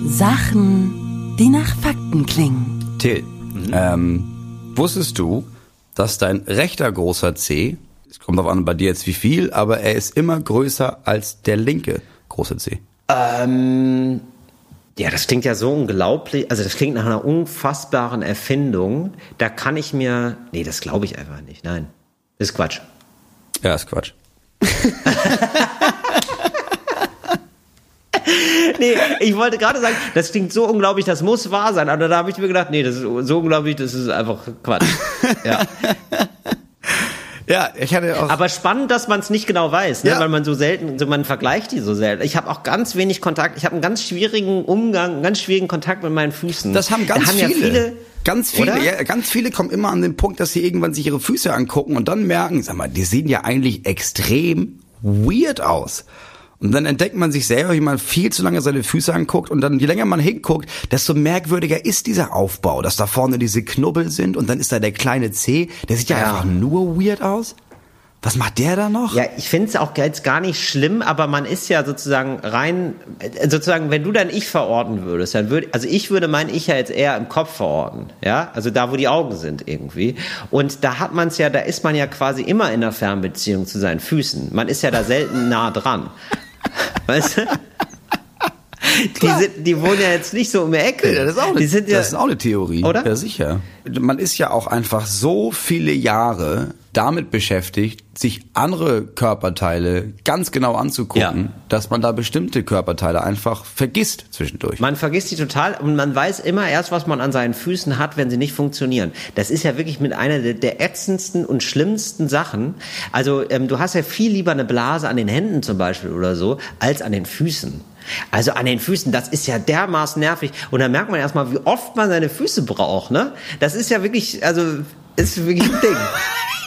Sachen, die nach Fakten klingen. Till, mhm. ähm, wusstest du, dass dein rechter großer C, es kommt darauf an bei dir jetzt wie viel, aber er ist immer größer als der linke große C? Ähm ja, das klingt ja so unglaublich, also das klingt nach einer unfassbaren Erfindung. Da kann ich mir, nee, das glaube ich einfach nicht. Nein, ist Quatsch. Ja, ist Quatsch. nee, ich wollte gerade sagen, das klingt so unglaublich, das muss wahr sein, aber da habe ich mir gedacht, nee, das ist so unglaublich, das ist einfach Quatsch. Ja. Ja, ich hatte auch. Aber spannend, dass man es nicht genau weiß, ne? Ja. weil man so selten, so man vergleicht die so selten. Ich habe auch ganz wenig Kontakt. Ich habe einen ganz schwierigen Umgang, einen ganz schwierigen Kontakt mit meinen Füßen. Das haben ganz da haben viele. Ja viele Ganz viele, ja, ganz viele kommen immer an den Punkt, dass sie irgendwann sich ihre Füße angucken und dann merken, sag mal, die sehen ja eigentlich extrem weird aus. Und dann entdeckt man sich selber, wie man viel zu lange seine Füße anguckt und dann, je länger man hinguckt, desto merkwürdiger ist dieser Aufbau, dass da vorne diese Knubbel sind und dann ist da der kleine C, der sieht ja, ja. einfach nur weird aus. Was macht der da noch? Ja, ich finde es auch jetzt gar nicht schlimm, aber man ist ja sozusagen rein, sozusagen, wenn du dein Ich verorten würdest, dann würde, also ich würde mein Ich ja jetzt eher im Kopf verorten, ja, also da, wo die Augen sind irgendwie. Und da hat man es ja, da ist man ja quasi immer in einer Fernbeziehung zu seinen Füßen. Man ist ja da selten nah dran. Weißt du? Die, sind, die wohnen ja jetzt nicht so um die Ecke. Ja, das, ist auch eine, ja, das ist auch eine Theorie. Oder? Ja, sicher. Man ist ja auch einfach so viele Jahre damit beschäftigt, sich andere Körperteile ganz genau anzugucken, ja. dass man da bestimmte Körperteile einfach vergisst zwischendurch. Man vergisst die total und man weiß immer erst, was man an seinen Füßen hat, wenn sie nicht funktionieren. Das ist ja wirklich mit einer der, der ätzendsten und schlimmsten Sachen. Also ähm, du hast ja viel lieber eine Blase an den Händen zum Beispiel oder so, als an den Füßen. Also an den Füßen, das ist ja dermaßen nervig. Und da merkt man erstmal, wie oft man seine Füße braucht, ne? Das ist ja wirklich, also, ist wirklich ein Ding.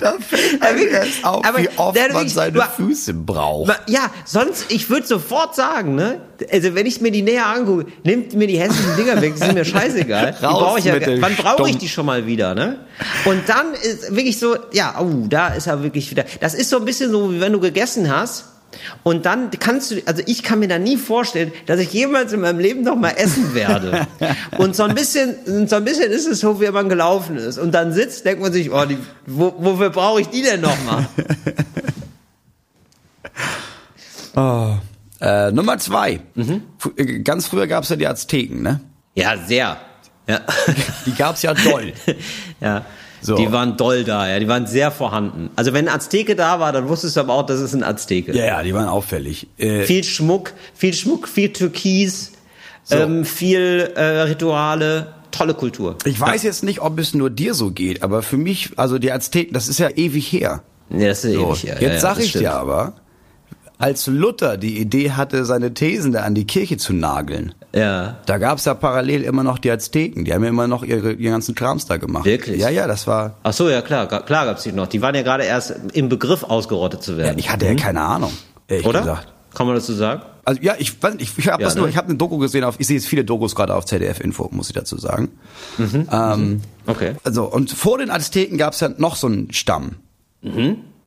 da fällt einem erst auf, aber, wie oft man wirklich, seine Füße braucht. Ja, sonst, ich würde sofort sagen, ne? Also wenn ich mir die näher angucke, nimmt mir die hässlichen Dinger weg, die sind mir scheißegal. Die brauche ich ja, wann brauche ich die schon mal wieder, ne? Und dann ist wirklich so, ja, oh, da ist er wirklich wieder. Das ist so ein bisschen so, wie wenn du gegessen hast und dann kannst du, also ich kann mir da nie vorstellen, dass ich jemals in meinem Leben noch mal essen werde. Und so ein bisschen, so ein bisschen ist es so, wie man gelaufen ist. Und dann sitzt, denkt man sich, oh, die, wo, wofür brauche ich die denn noch mal? oh. Äh, Nummer zwei. Mhm. Äh, ganz früher gab es ja die Azteken, ne? Ja, sehr. Ja. Die gab's ja doll. ja. So. Die waren doll da, ja, die waren sehr vorhanden. Also wenn ein Azteke da war, dann wusstest du aber auch, das ist ein Azteke. Ja, ja, die waren auffällig. Äh, viel Schmuck, viel Schmuck, viel Türkis, so. ähm, viel äh, Rituale, tolle Kultur. Ich weiß ja. jetzt nicht, ob es nur dir so geht, aber für mich, also die Azteken, das ist ja ewig her. Ja, das ist so. ewig her. Jetzt ja, sag ich dir aber, als Luther die Idee hatte, seine Thesen da an die Kirche zu nageln, Ja. Da gab's ja parallel immer noch die Azteken. Die haben ja immer noch ihre, ihren ganzen Krams da gemacht. Wirklich? Ja, ja, das war. Ach so, ja klar, klar gab's die noch. Die waren ja gerade erst im Begriff ausgerottet zu Ja, werden. ich hatte ja keine Ahnung. Oder? gesagt. Kann man das so sagen? Also ja, ich weiß nicht, ich, ich habe Ja, das nur, ne? ich habe eine Doku gesehen auf, ich sehe jetzt viele Dokus gerade auf ZDF Info, muss ich dazu sagen. Ähm, Okay. Also und vor den Azteken gab's ja noch so einen Stamm.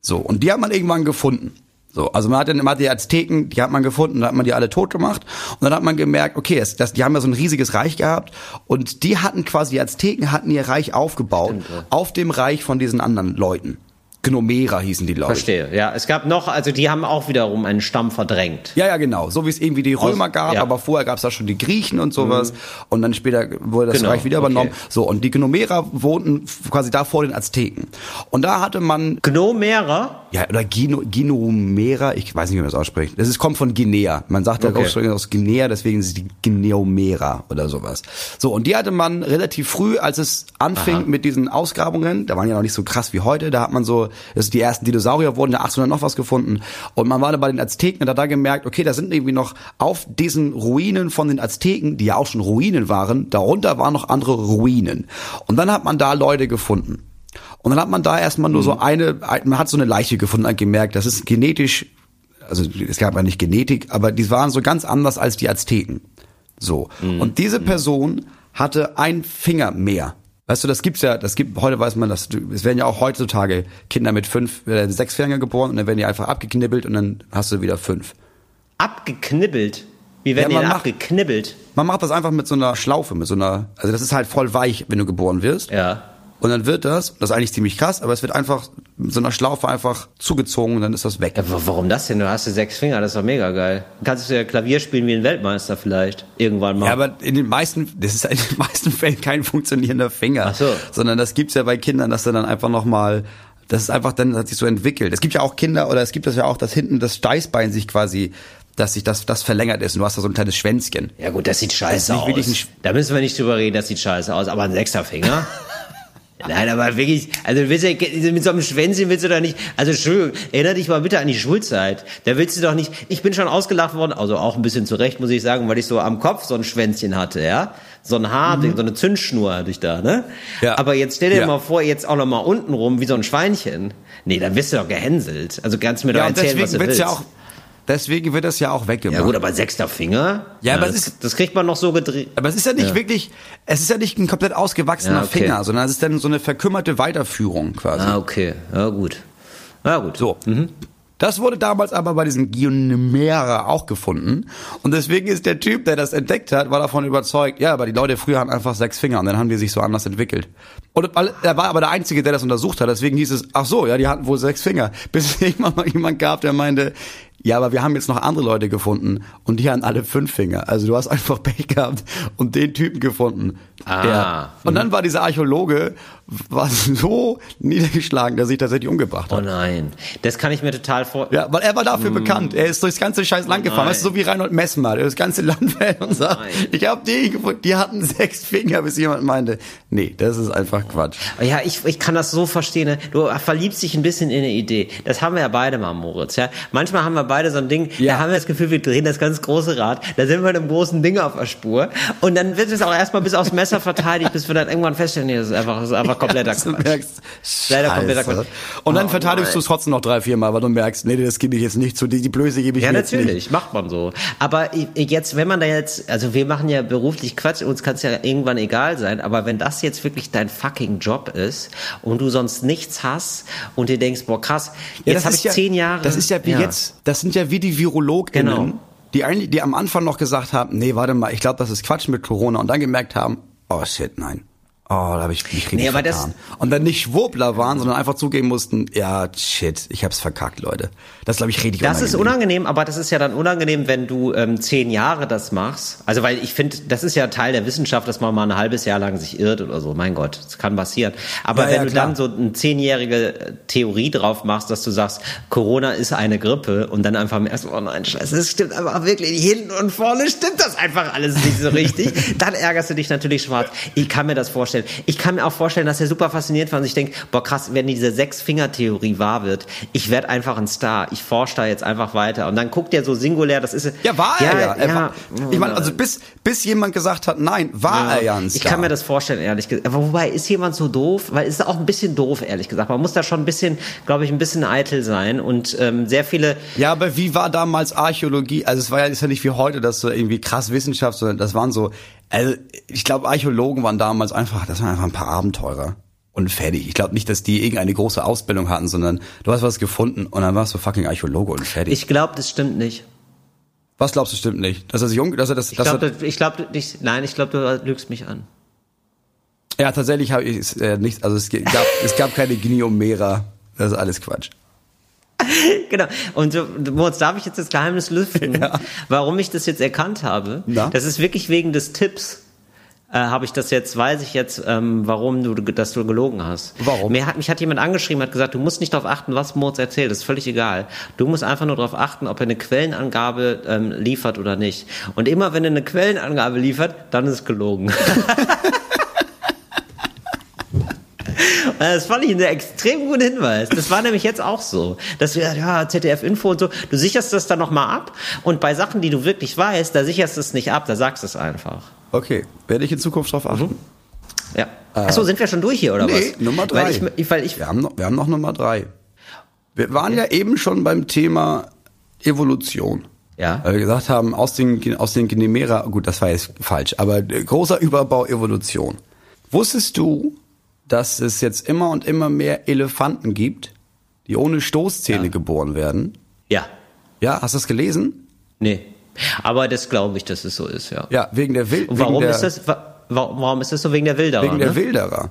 So und die hat man irgendwann gefunden. So, also man hat dann immer die Azteken, die hat man gefunden, dann hat man die alle tot gemacht und dann hat man gemerkt, okay, es, das, die haben ja so ein riesiges Reich gehabt und die hatten quasi, die Azteken hatten ihr Reich aufgebaut Stimmt, ja. auf dem Reich von diesen anderen Leuten. Gnomera hießen die, ich. Verstehe. Ja, es gab noch, also die haben auch wiederum einen Stamm verdrängt. Ja, ja, genau. So wie es irgendwie die Römer gab, ja. aber vorher gab es da schon die Griechen und sowas. Und dann später wurde das Genau, Reich wieder okay. übernommen. So, und die Gnomera wohnten quasi da vor den Azteken. Und da hatte man, Gnomera? Ja, oder Gino, Ginomera, ich weiß nicht, wie man das ausspricht. Das ist, kommt von Guinea. Man sagt ja Okay. aus Guinea, deswegen ist es die Gineomera oder sowas. So, und die hatte man relativ früh, als es anfing Aha. mit diesen Ausgrabungen, da waren ja noch nicht so krass wie heute, da hat man so, das ist die ersten Dinosaurier wurden ja 1800 noch was gefunden und man war da bei den Azteken und hat da gemerkt, okay, da sind irgendwie noch auf diesen Ruinen von den Azteken, die ja auch schon Ruinen waren, darunter waren noch andere Ruinen. Und dann hat man da Leute gefunden. Und dann hat man da erstmal nur so eine, man hat so eine Leiche gefunden und gemerkt, das ist genetisch, also es gab ja nicht Genetik, aber die waren so ganz anders als die Azteken. So. Und diese Person hatte ein Finger mehr. Weißt du, das gibt's ja, das gibt, heute weiß man das, es werden ja auch heutzutage Kinder mit fünf, äh, sechs Fingern geboren und dann werden die einfach abgeknibbelt und dann hast du wieder fünf. Abgeknibbelt. Wie werden Ja, die abgeknibbelt? Man macht das einfach mit so einer Schlaufe, mit so einer, also das ist halt voll weich, wenn du geboren wirst. Ja. Und dann wird das, das ist eigentlich ziemlich krass, aber es wird einfach mit so einer Schlaufe einfach zugezogen und dann ist das weg. wa- Warum das denn? Du hast ja sechs Finger, das ist doch mega geil. Kannst du ja Klavier spielen wie ein Weltmeister vielleicht. Irgendwann mal. Ja, aber in den meisten, das ist in den meisten Fällen kein funktionierender Finger. Ach so. Sondern das gibt's ja bei Kindern, dass du dann einfach nochmal, das ist einfach dann, hat sich so entwickelt. Es gibt ja auch Kinder, oder es gibt das ja auch, dass hinten das Steißbein sich quasi, dass sich das, das verlängert ist und du hast da so ein kleines Schwänzchen. Ja gut, das sieht Das scheiße ein aus. Da müssen wir nicht drüber reden, das sieht scheiße aus. Aber ein sechster Finger? Nein, aber wirklich, also du willst ja, mit so einem Schwänzchen willst du doch nicht, also Entschuldigung, erinnere dich mal bitte an die Schulzeit. Da willst du doch nicht, ich bin schon ausgelacht worden, also auch ein bisschen zurecht, muss ich sagen, weil ich so am Kopf so ein Schwänzchen hatte, ja. So ein Haar, so eine Zündschnur hatte ich da, ne? Mhm. Ja. Aber jetzt stell dir Ja. mal vor, jetzt auch noch mal unten rum, wie so ein Schweinchen. Nee, dann wirst du doch gehänselt. Also kannst du mir doch Ja, und erzählen, was du willst. ja auch, deswegen wird das ja auch weggemacht. ja gut, aber sechster Finger? Ja, aber das, es ist- das kriegt man noch so gedreht. Aber es ist ja nicht Ja. wirklich, es ist ja nicht ein komplett ausgewachsener Ja, okay. Finger, sondern es ist dann so eine verkümmerte Weiterführung quasi. Ah, okay. Ja, gut. Ja, gut. So. Das wurde damals aber bei diesem Gionimera auch gefunden. Und deswegen ist der Typ, der das entdeckt hat, war davon überzeugt, ja, aber die Leute früher hatten einfach sechs Finger und dann haben die sich so anders entwickelt. Und er war aber der Einzige, der das untersucht hat. Deswegen hieß es, ach so, ja, die hatten wohl sechs Finger. Bis es irgendwann mal jemand gab, der meinte, ja, aber wir haben jetzt noch andere Leute gefunden und die hatten alle fünf Finger. Also du hast einfach Pech gehabt und den Typen gefunden. Ah. Der, und dann war dieser Archäologe war so niedergeschlagen, dass sich tatsächlich umgebracht hat. Oh nein. Das kann ich mir total vor. Ja, weil er war dafür bekannt. Er ist durchs ganze scheiß Land gefahren. Mm. Oh nein. Weißt du, so wie Reinhold Messmer, der das ganze Land fährt und sagt, nein. ich habe die gefunden, die hatten sechs Finger, bis jemand meinte, nee, das ist einfach Quatsch. Ja, ich, ich kann das so verstehen. ne? Du verliebst dich ein bisschen in eine Idee. Das haben wir ja beide mal, Moritz. Ja? Manchmal haben wir beide so ein Ding, Ja. da haben wir das Gefühl, wir drehen das ganz große Rad. Da sind wir in einem großen Ding auf der Spur. Und dann wird es auch erstmal bis aufs Messer verteidigt, bis wir dann irgendwann feststellen, nee, das ist einfach, das ist einfach kompletter Du Quatsch. Leider kompletter. Quatsch. Und dann Oh verteidigst du es trotzdem noch drei, vier Mal, weil du merkst, nee, das gebe ich jetzt nicht zu, die, die Blöße gebe ich Ja, mir jetzt natürlich, nicht. macht man so. Aber jetzt, wenn man da jetzt, also wir machen ja beruflich Quatsch, uns kann es ja irgendwann egal sein, aber wenn das jetzt wirklich dein fucking Job ist und du sonst nichts hast und dir denkst, boah krass, Ja, jetzt das habe ich ja, zehn Jahre. Das ist ja wie jetzt, das sind ja wie die VirologInnen, Genau. die eigentlich, die am Anfang noch gesagt haben, nee, warte mal, ich glaube, das ist Quatsch mit Corona und dann gemerkt haben, oh shit, nein. Oh, da habe ich mich richtig Nee, aber das- vertan. und dann nicht Schwurbler waren, sondern einfach zugeben mussten, ja, shit, ich hab's verkackt, Leute. Das glaube ich richtig Das ist unangenehm, aber das ist ja dann unangenehm, wenn du ähm, zehn Jahre das machst. Also weil ich finde, das ist ja Teil der Wissenschaft, dass man mal ein halbes Jahr lang sich irrt oder so. Mein Gott, das kann passieren. Aber Ja, wenn ja, du dann so eine zehnjährige äh, Theorie drauf machst, dass du sagst, Corona ist eine Grippe und dann einfach merkst, oh nein, scheiße, das stimmt aber wirklich hinten und vorne stimmt das einfach alles nicht so richtig, dann ärgerst du dich natürlich schwarz. Ich kann mir das vorstellen. Vorstellen. Ich kann mir auch vorstellen, dass er super fasziniert war und ich denke, boah krass, wenn diese Sechs-Finger-Theorie wahr wird, ich werde einfach ein Star. Ich forsche da jetzt einfach weiter. Und dann guckt er so singulär, das ist... Ja, war er ja. Er war, ich meine, also bis, bis jemand gesagt hat, nein, war Ja. er ja ein Star. Ich kann mir das vorstellen, ehrlich gesagt. Aber wobei, ist jemand so doof? Weil es ist auch ein bisschen doof, ehrlich gesagt. Man muss da schon ein bisschen, glaube ich, ein bisschen eitel sein und ähm, sehr viele... Ja, aber wie war damals Archäologie? Also es war ja, ist ja nicht wie heute, dass so irgendwie krass Wissenschaft, sondern das waren so, also ich glaube Archäologen waren damals einfach, das waren einfach ein paar Abenteurer und fertig. Ich glaube nicht, dass die irgendeine große Ausbildung hatten, sondern du hast was gefunden und dann warst du fucking Archäologe und fertig. Ich glaube, das stimmt nicht. was glaubst du stimmt nicht? Dass er sich um, dass er das, Ich glaube, ich glaube, ich, nein, ich glaube, du lügst mich an. ja tatsächlich habe ich es, äh, nicht, also es gab, es gab keine Gniomera. Das ist alles Quatsch. Genau. Und so, Moritz, darf ich jetzt das Geheimnis lüften, Ja. warum ich das jetzt erkannt habe? Na? Das ist wirklich wegen des Tipps. Äh, habe ich das jetzt, weiß ich jetzt, ähm, warum du, dass du gelogen hast. Warum? Mir hat, mich hat jemand angeschrieben, hat gesagt, du musst nicht darauf achten, was Moritz erzählt, das ist völlig egal. Du musst einfach nur darauf achten, ob er eine Quellenangabe ähm, liefert oder nicht. Und immer wenn er eine Quellenangabe liefert, dann ist es gelogen. Das fand ich einen extrem guten Hinweis. Das war nämlich jetzt auch so. Dass du, ja, ZDF-Info und so, du sicherst das dann nochmal ab und bei Sachen, die du wirklich weißt, da sicherst du es nicht ab, da sagst du es einfach. Okay, werde ich in Zukunft drauf achten. Ja. Achso, sind wir schon durch hier, oder Nee, was? Nummer drei. Weil ich, weil ich, Wir haben noch, wir haben noch Nummer drei. Wir waren ja eben schon beim Thema Evolution. Ja. Weil wir gesagt haben, aus den, aus den Genimera, gut, das war jetzt falsch, aber äh, großer Überbau Evolution. Wusstest du, dass es jetzt immer und immer mehr Elefanten gibt, die ohne Stoßzähne Ja. geboren werden? ja. Ja, hast du das gelesen? Nee. Aber das glaube ich, dass es so ist, ja. Ja, wegen der Wild. Und warum der, ist das, wa- warum, warum ist das so wegen der Wilderer? Wegen der ne? Wilderer.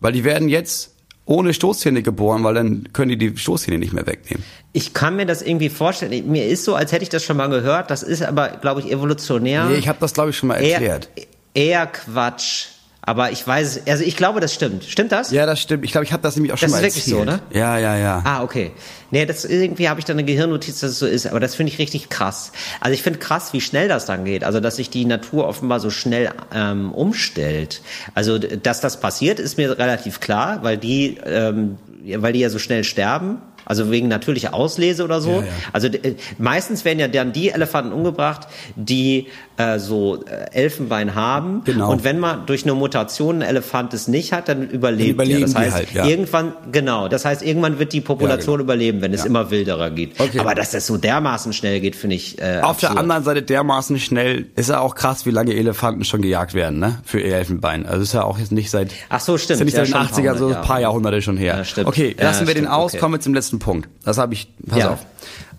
Weil die werden jetzt ohne Stoßzähne geboren, weil dann können die die Stoßzähne nicht mehr wegnehmen. Ich kann mir das irgendwie vorstellen. Mir ist so, als hätte ich das schon mal gehört. Das ist aber, glaube ich, evolutionär. Nee, ich habe das, glaube ich, schon mal erklärt. Eher, eher Quatsch. Aber ich weiß also ich glaube, das stimmt. Stimmt das? Ja, das stimmt. Ich glaube, ich habe das nämlich auch schon Das mal ist wirklich so, erzählt. ne? Ja, ja, ja. Ah, okay. Nee, das irgendwie habe ich dann eine Gehirnnotiz, dass es so ist, aber das finde ich richtig krass. Also ich finde krass, wie schnell das dann geht. Also dass sich die Natur offenbar so schnell ähm, umstellt. Also dass das passiert, ist mir relativ klar, weil die, ähm, weil die ja so schnell sterben. Also wegen natürlicher Auslese oder so. Ja, ja. Also äh, meistens werden ja dann die Elefanten umgebracht, die äh, so äh, Elfenbein haben. Genau. Und wenn man durch eine Mutation ein Elefant es nicht hat, dann überlebt überleben er. Das die heißt, halt, ja. irgendwann, genau, das heißt, irgendwann wird die Population genau. überleben, wenn es immer wilderer geht. Okay. Aber dass das so dermaßen schnell geht, finde ich äh, Auf der absurd. anderen Seite dermaßen schnell ist ja auch krass, wie lange Elefanten schon gejagt werden, ne? Für ihr Elfenbein. Also ist ja auch jetzt nicht seit Ach so, stimmt. Ist ja nicht seit den schon ein 80er, paar so ein paar. Jahrhunderte schon her. Ja, stimmt. Okay, lassen wir den stimmt, aus, okay. kommen wir zum letzten Punkt. Das habe ich, pass Ja. auf.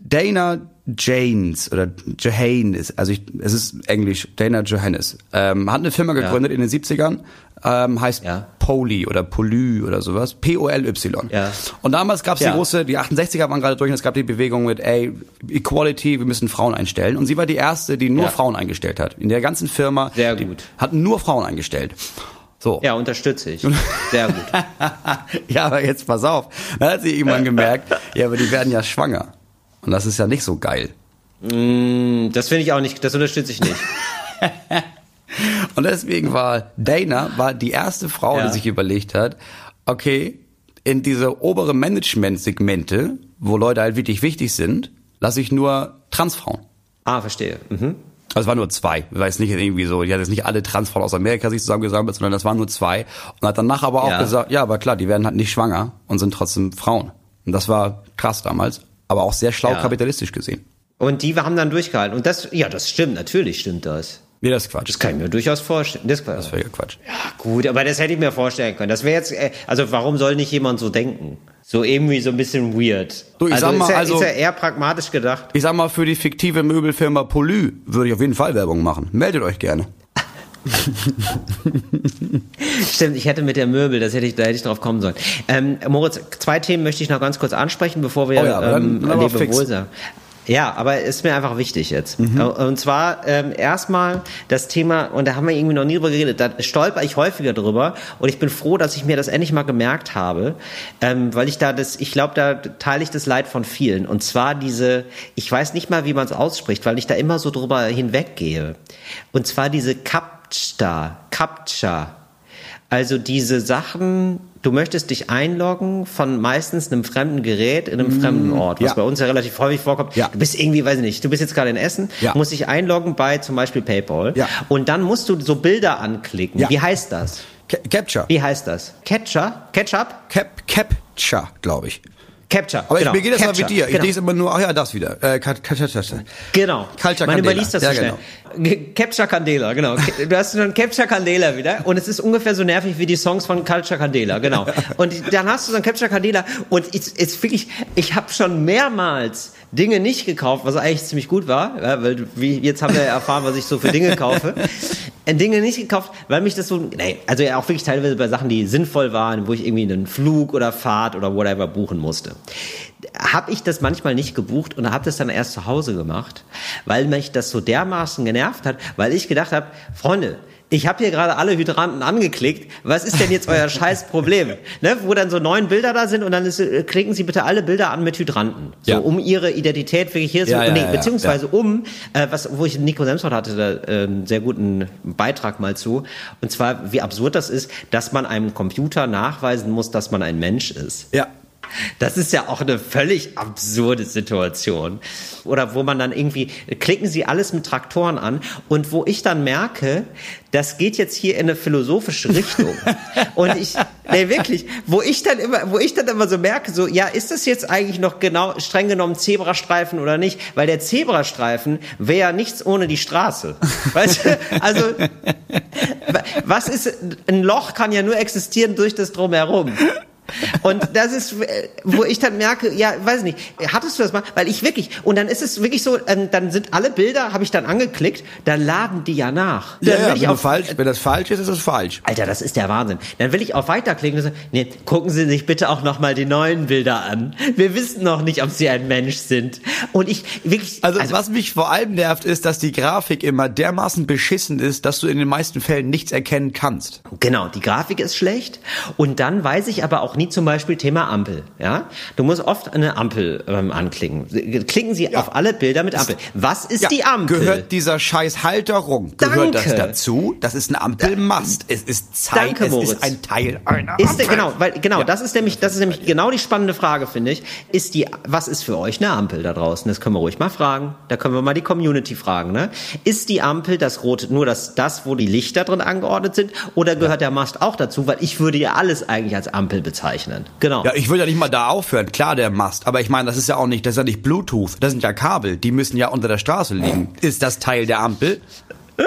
Dana Janes oder Johane ist, also ich, es ist Englisch, Dana Johannes, ähm, hat eine Firma gegründet in den 70ern, ähm, heißt Ja. Poly oder Poly oder sowas, P-O-L-Y. Ja. Und damals gab es Ja. die große, die 68er waren gerade durch und es gab die Bewegung mit, ey, Equality, wir müssen Frauen einstellen. Und sie war die erste, die nur Ja. Frauen eingestellt hat. In der ganzen Firma. Sehr gut. Hat nur Frauen eingestellt. So. Ja, unterstütze ich. Sehr gut. ja, aber jetzt pass auf. Dann hat sie irgendwann gemerkt, ja, aber die werden ja schwanger. Und das ist ja nicht so geil. Mm, Das finde ich auch nicht, das unterstütze ich nicht. Und deswegen war Dana war die erste Frau, Ja. die sich überlegt hat, okay, in diese obere Management-Segmente, wo Leute halt wirklich wichtig sind, lasse ich nur Transfrauen. Ah, verstehe. Mhm. Also es waren nur zwei. Ich weiß nicht irgendwie so, die hat jetzt nicht alle Transfrauen aus Amerika sich zusammengesammelt, sondern das waren nur zwei. Und hat danach aber auch Ja. gesagt, ja, aber klar, die werden halt nicht schwanger und sind trotzdem Frauen. Und das war krass damals, aber auch sehr schlau Ja. kapitalistisch gesehen. Und die haben dann durchgehalten. Und das, ja, das stimmt, natürlich stimmt das. Nee, das ist Quatsch. Das kann ich mir durchaus vorstellen. Das, Das ist völliger Quatsch. Ja, gut, aber das hätte ich mir vorstellen können. Das wäre jetzt, äh, also warum soll nicht jemand so denken? So irgendwie so ein bisschen weird. Du, ich also, sag mal, ist ja, also- ist ja eher pragmatisch gedacht. Ich sag mal, für die fiktive Möbelfirma Poly würde ich auf jeden Fall Werbung machen. Meldet euch gerne. Stimmt, ich hätte mit der Möbel, das hätte ich, da hätte ich drauf kommen sollen. Ähm, Moritz, zwei Themen möchte ich noch ganz kurz ansprechen, bevor wir Oh ja, ähm, Lebewohl sagen. Ja, aber ist mir einfach wichtig jetzt. Mhm. Und zwar ähm, erstmal das Thema, und da haben wir irgendwie noch nie drüber geredet, da stolper ich häufiger drüber und ich bin froh, dass ich mir das endlich mal gemerkt habe, ähm, weil ich da das, ich glaube, da teile ich das Leid von vielen. Und zwar diese, ich weiß nicht mal, wie man es ausspricht, weil ich da immer so drüber hinweggehe. Und zwar diese Captcha, Captcha. Also diese Sachen, du möchtest dich einloggen von meistens einem fremden Gerät in einem fremden Ort, was ja. bei uns ja relativ häufig vorkommt. Ja. Du bist irgendwie, weiß ich nicht, du bist jetzt gerade in Essen, Ja. musst dich einloggen bei zum Beispiel PayPal Ja. und dann musst du so Bilder anklicken. Ja. Wie heißt das? Ca- Capture. Wie heißt das? Catcher? Ketchup? Cap, Capture, glaube ich. Capture. Aber genau. ich, mir geht das mal wie Capture, dir. Ich genau. lese immer nur, ach ja, das wieder. Äh, Capture. Genau. Culture Man überliest das so Ja, schnell. Ge- Capture Candela, genau. Du hast dann Capture Candela wieder und es ist ungefähr so nervig wie die Songs von Culture Candela, genau. Und dann hast du so ein Capture Candela und es ist wirklich, ich habe schon mehrmals Dinge nicht gekauft, was eigentlich ziemlich gut war, weil wie, jetzt haben wir erfahren, was ich so für Dinge kaufe. Äh, Dinge nicht gekauft, weil mich das so, nee, also ja auch wirklich teilweise bei Sachen, die sinnvoll waren, wo ich irgendwie einen Flug oder Fahrt oder whatever buchen musste habe ich das manchmal nicht gebucht und habe das dann erst zu Hause gemacht, weil mich das so dermaßen genervt hat, weil ich gedacht habe, Freunde, ich habe hier gerade alle Hydranten angeklickt. Was ist denn jetzt euer scheiß Problem? Ne, wo dann so neun Bilder da sind und dann ist, äh, klicken Sie bitte alle Bilder an mit Hydranten, so Ja. um Ihre Identität wirklich hier zu, ja, nee, ja, ja, beziehungsweise um, äh, was, wo ich Nico Semsrott hatte da äh, einen sehr guten Beitrag mal zu, und zwar wie absurd das ist, dass man einem Computer nachweisen muss, dass man ein Mensch ist. Ja. Das ist ja auch eine völlig absurde Situation. Oder wo man dann irgendwie, klicken sie alles mit Traktoren an und wo ich dann merke, das geht jetzt hier in eine philosophische Richtung. und ich, nee, wirklich, wo ich dann immer, wo ich dann immer so merke, so, ja, ist das jetzt eigentlich noch genau, streng genommen Zebrastreifen oder nicht? Weil der Zebrastreifen wäre ja nichts ohne die Straße. Weißt du? Also, was ist, ein Loch kann ja nur existieren durch das Drumherum. Und das ist, äh, wo ich dann merke, ja, weiß nicht, hattest du das mal? Weil ich wirklich, und dann ist es wirklich so, ähm, dann sind alle Bilder, habe ich dann angeklickt, dann laden die ja nach. Dann Ja, ja, wenn, auf, falsch, wenn das falsch ist, ist es falsch. Alter, das ist der Wahnsinn. Dann will ich auf Weiterklicken und so, nee, gucken Sie sich bitte auch nochmal die neuen Bilder an. Wir wissen noch nicht, ob Sie ein Mensch sind. Und ich, wirklich, Also, was mich vor allem nervt, ist, dass die Grafik immer dermaßen beschissen ist, dass du in den meisten Fällen nichts erkennen kannst. Genau, die Grafik ist schlecht und dann weiß ich aber auch nie zum Beispiel Thema Ampel. Ja, du musst oft eine Ampel ähm, anklicken. Klicken Sie auf alle Bilder mit Ampel. Was ist die Ampel? Gehört dieser scheiß Halterung, gehört Danke. das dazu? Das ist ein Ampelmast. Es ist Zeit, Danke, es Moritz. ist ein Teil einer Ist Ampel. der, genau, weil genau, Ja. das ist nämlich das ist nämlich genau die spannende Frage, finde ich. Ist die was ist für euch eine Ampel da draußen? Das können wir ruhig mal fragen. Da können wir mal die Community fragen, ne? Ist die Ampel das rote nur das das, wo die Lichter drin angeordnet sind oder gehört der Mast auch dazu, weil ich würde ja alles eigentlich als Ampel bezeichnen. Genau. Ja, ich will ja nicht mal da aufhören. Klar, der Mast. Aber ich meine, das ist ja auch nicht, das ist ja nicht Bluetooth. Das sind ja Kabel. Die müssen ja unter der Straße liegen. Ist das Teil der Ampel?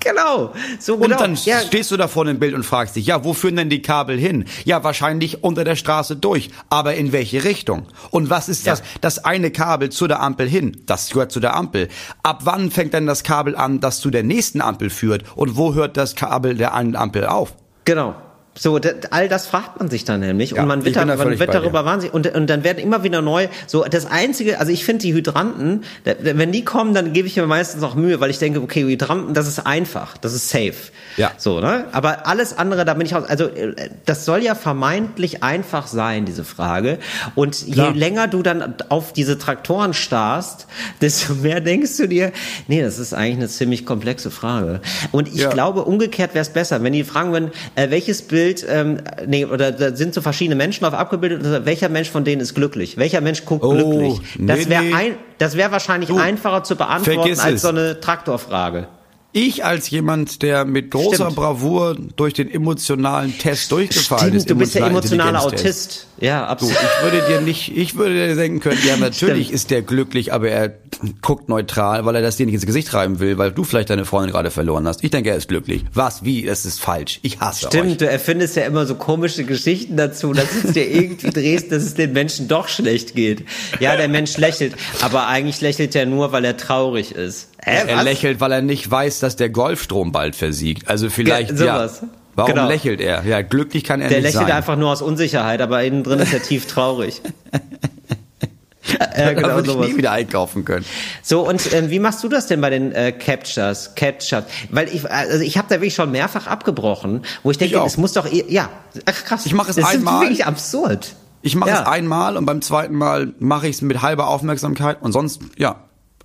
Genau. So Und genau. dann ja, stehst du da vor dem Bild und fragst dich, ja, wo führen denn die Kabel hin? Ja, wahrscheinlich unter der Straße durch. Aber in welche Richtung? Und was ist Ja. das? Das eine Kabel zu der Ampel hin. Das gehört zu der Ampel. Ab wann fängt denn das Kabel an, das zu der nächsten Ampel führt? Und wo hört das Kabel der einen Ampel auf? Genau. So, all das fragt man sich dann nämlich Ja, und man wird, da, man wird darüber wahnsinnig und, und dann werden immer wieder neu, so das einzige, also ich finde die Hydranten, wenn die kommen, dann gebe ich mir meistens auch Mühe, weil ich denke, okay, Hydranten, das ist einfach, das ist safe. Ja. So, ne? Aber alles andere, da bin ich raus. Also äh, das soll ja vermeintlich einfach sein, diese Frage. Und Klar. je länger du dann auf diese Traktoren starrst, desto mehr denkst du dir, nee, das ist eigentlich eine ziemlich komplexe Frage. Und ich Ja. glaube, umgekehrt wäre es besser, wenn die fragen würden, äh, welches Bild, ähm, nee, oder da sind so verschiedene Menschen drauf abgebildet, welcher Mensch von denen ist glücklich? Welcher Mensch guckt Oh, glücklich? Das nee, wäre nee. ein, das wäre wahrscheinlich einfacher zu beantworten als es. so eine Traktorfrage. Ich als jemand, der mit großer Stimmt. Bravour durch den emotionalen Test durchgefallen ist, Stimmt, du bist der emotionale. Autist. Ja, Du, absolut. ich würde dir nicht, ich würde dir denken können, ja, natürlich Stimmt. ist der glücklich, aber er guckt neutral, weil er das dir nicht ins Gesicht reiben will, weil du vielleicht deine Freundin gerade verloren hast. Ich denke, er ist glücklich. Was? Wie? Das ist falsch. Ich hasse Stimmt, euch. du erfindest ja immer so komische Geschichten dazu, dass es dir irgendwie drehst, dass es den Menschen doch schlecht geht. Ja, der Mensch lächelt, aber eigentlich lächelt er nur, weil er traurig ist. Hä, Er was? lächelt, weil er nicht weiß, dass der Golfstrom bald versiegt. Also vielleicht, Ja, sowas. ja. Warum Genau. lächelt er? Ja, glücklich kann er Der nicht lächelt sein. einfach nur aus Unsicherheit, aber innen drin ist er tief traurig. da genau würde ich sowas. nie wieder einkaufen können. So, und ähm, wie machst du das denn bei den äh, Captures, Captures? Weil ich, also ich habe da wirklich schon mehrfach abgebrochen, wo ich denke, Ich es muss doch, eh- ja, ach krass. Ich mach es das einmal. ist wirklich absurd. Ich mache Ja. es einmal und beim zweiten Mal mache ich es mit halber Aufmerksamkeit und sonst, ja,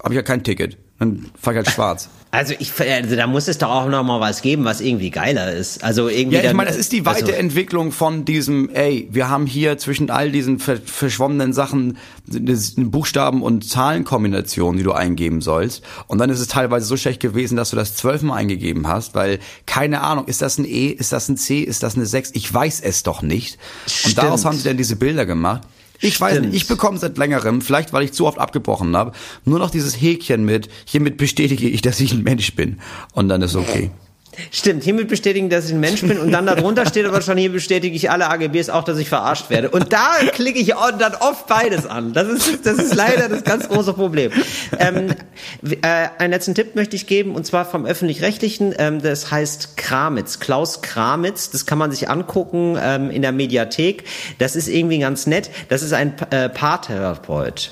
habe ich ja kein Ticket. Dann fahr ich halt schwarz. Also ich, also da muss es doch auch noch mal was geben, was irgendwie geiler ist. Also irgendwie. Ja, ich meine, das ist die also- Weiterentwicklung von diesem, ey, wir haben hier zwischen all diesen ver verschwommenen Sachen Buchstaben- und Zahlenkombination, die du eingeben sollst. Und dann ist es teilweise so schlecht gewesen, dass du das zwölfmal eingegeben hast, weil, keine Ahnung, ist das ein E, ist das ein C, ist das eine 6? Ich weiß es doch nicht. Und Stimmt. daraus haben sie dann diese Bilder gemacht. Ich weiß Stimmt. nicht, ich bekomme seit längerem, vielleicht weil ich zu oft abgebrochen habe, nur noch dieses Häkchen mit, hiermit bestätige ich, dass ich ein Mensch bin. Und dann ist okay. Stimmt, hiermit bestätigen, dass ich ein Mensch bin und dann darunter steht aber schon, hier bestätige ich alle AGBs auch, dass ich verarscht werde. Und da klicke ich dann oft beides an. Das ist, das ist leider das ganz große Problem. Ähm, äh, einen letzten Tipp möchte ich geben, und zwar vom Öffentlich-Rechtlichen, ähm, das heißt Kramitz, Klaus Kramitz, das kann man sich angucken ähm, in der Mediathek. Das ist irgendwie ganz nett. Das ist ein äh, Paartherapeut.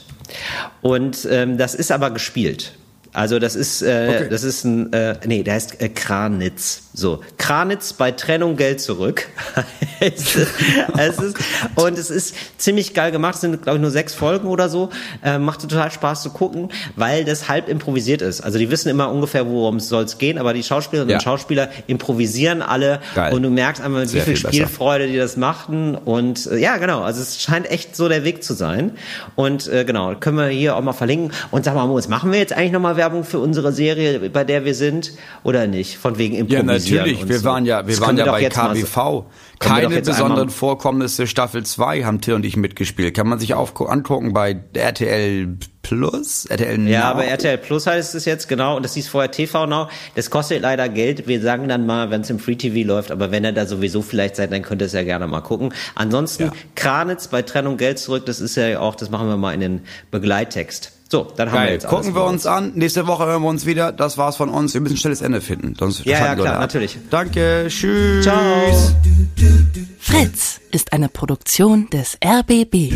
Und ähm, das ist aber gespielt. Also das ist äh, Okay. das ist ein äh, nee, der heißt äh, Kranitz. So Kranitz bei Trennung Geld zurück. es, ist, es ist und es ist ziemlich geil gemacht. Es sind glaube ich nur sechs Folgen oder so. Äh, macht total Spaß zu gucken, weil das halb improvisiert ist. Also die wissen immer ungefähr, worum es soll gehen, aber die Schauspielerinnen Ja. und Schauspieler improvisieren alle Geil. und du merkst einfach, wie Sehr viel viel. Spielfreude die das machten und äh, ja genau. Also es scheint echt so der Weg zu sein und äh, genau können wir hier auch mal verlinken. Und sag mal, Moritz, machen wir jetzt eigentlich nochmal Werbung für unsere Serie, bei der wir sind oder nicht? Von wegen Ja, improvisieren. natürlich. und Wir so. waren ja, wir Das waren ja doch bei KBV. Wir Keine besonderen Vorkommnisse Staffel 2 haben Till und ich mitgespielt. Kann man sich auf, angucken bei RTL Plus, RTL Now. Ja, aber RTL Plus heißt es jetzt, genau, und das hieß vorher TV Now. Das kostet leider Geld. Wir sagen dann mal, wenn es im Free TV läuft, aber wenn ihr da sowieso vielleicht seid, dann könnt ihr es ja gerne mal gucken. Ansonsten, Ja. Kranitz bei Trennung Geld zurück, das ist ja auch, das machen wir mal in den Begleittext. So, dann haben wir Geil. jetzt alles Gucken wir uns an. Nächste Woche hören wir uns wieder. Das war's von uns. Wir müssen ein schnelles Ende finden. Sonst Ja, ja, klar, natürlich. Danke. Tschüss. Ciao. Fritz ist eine Produktion des RBB.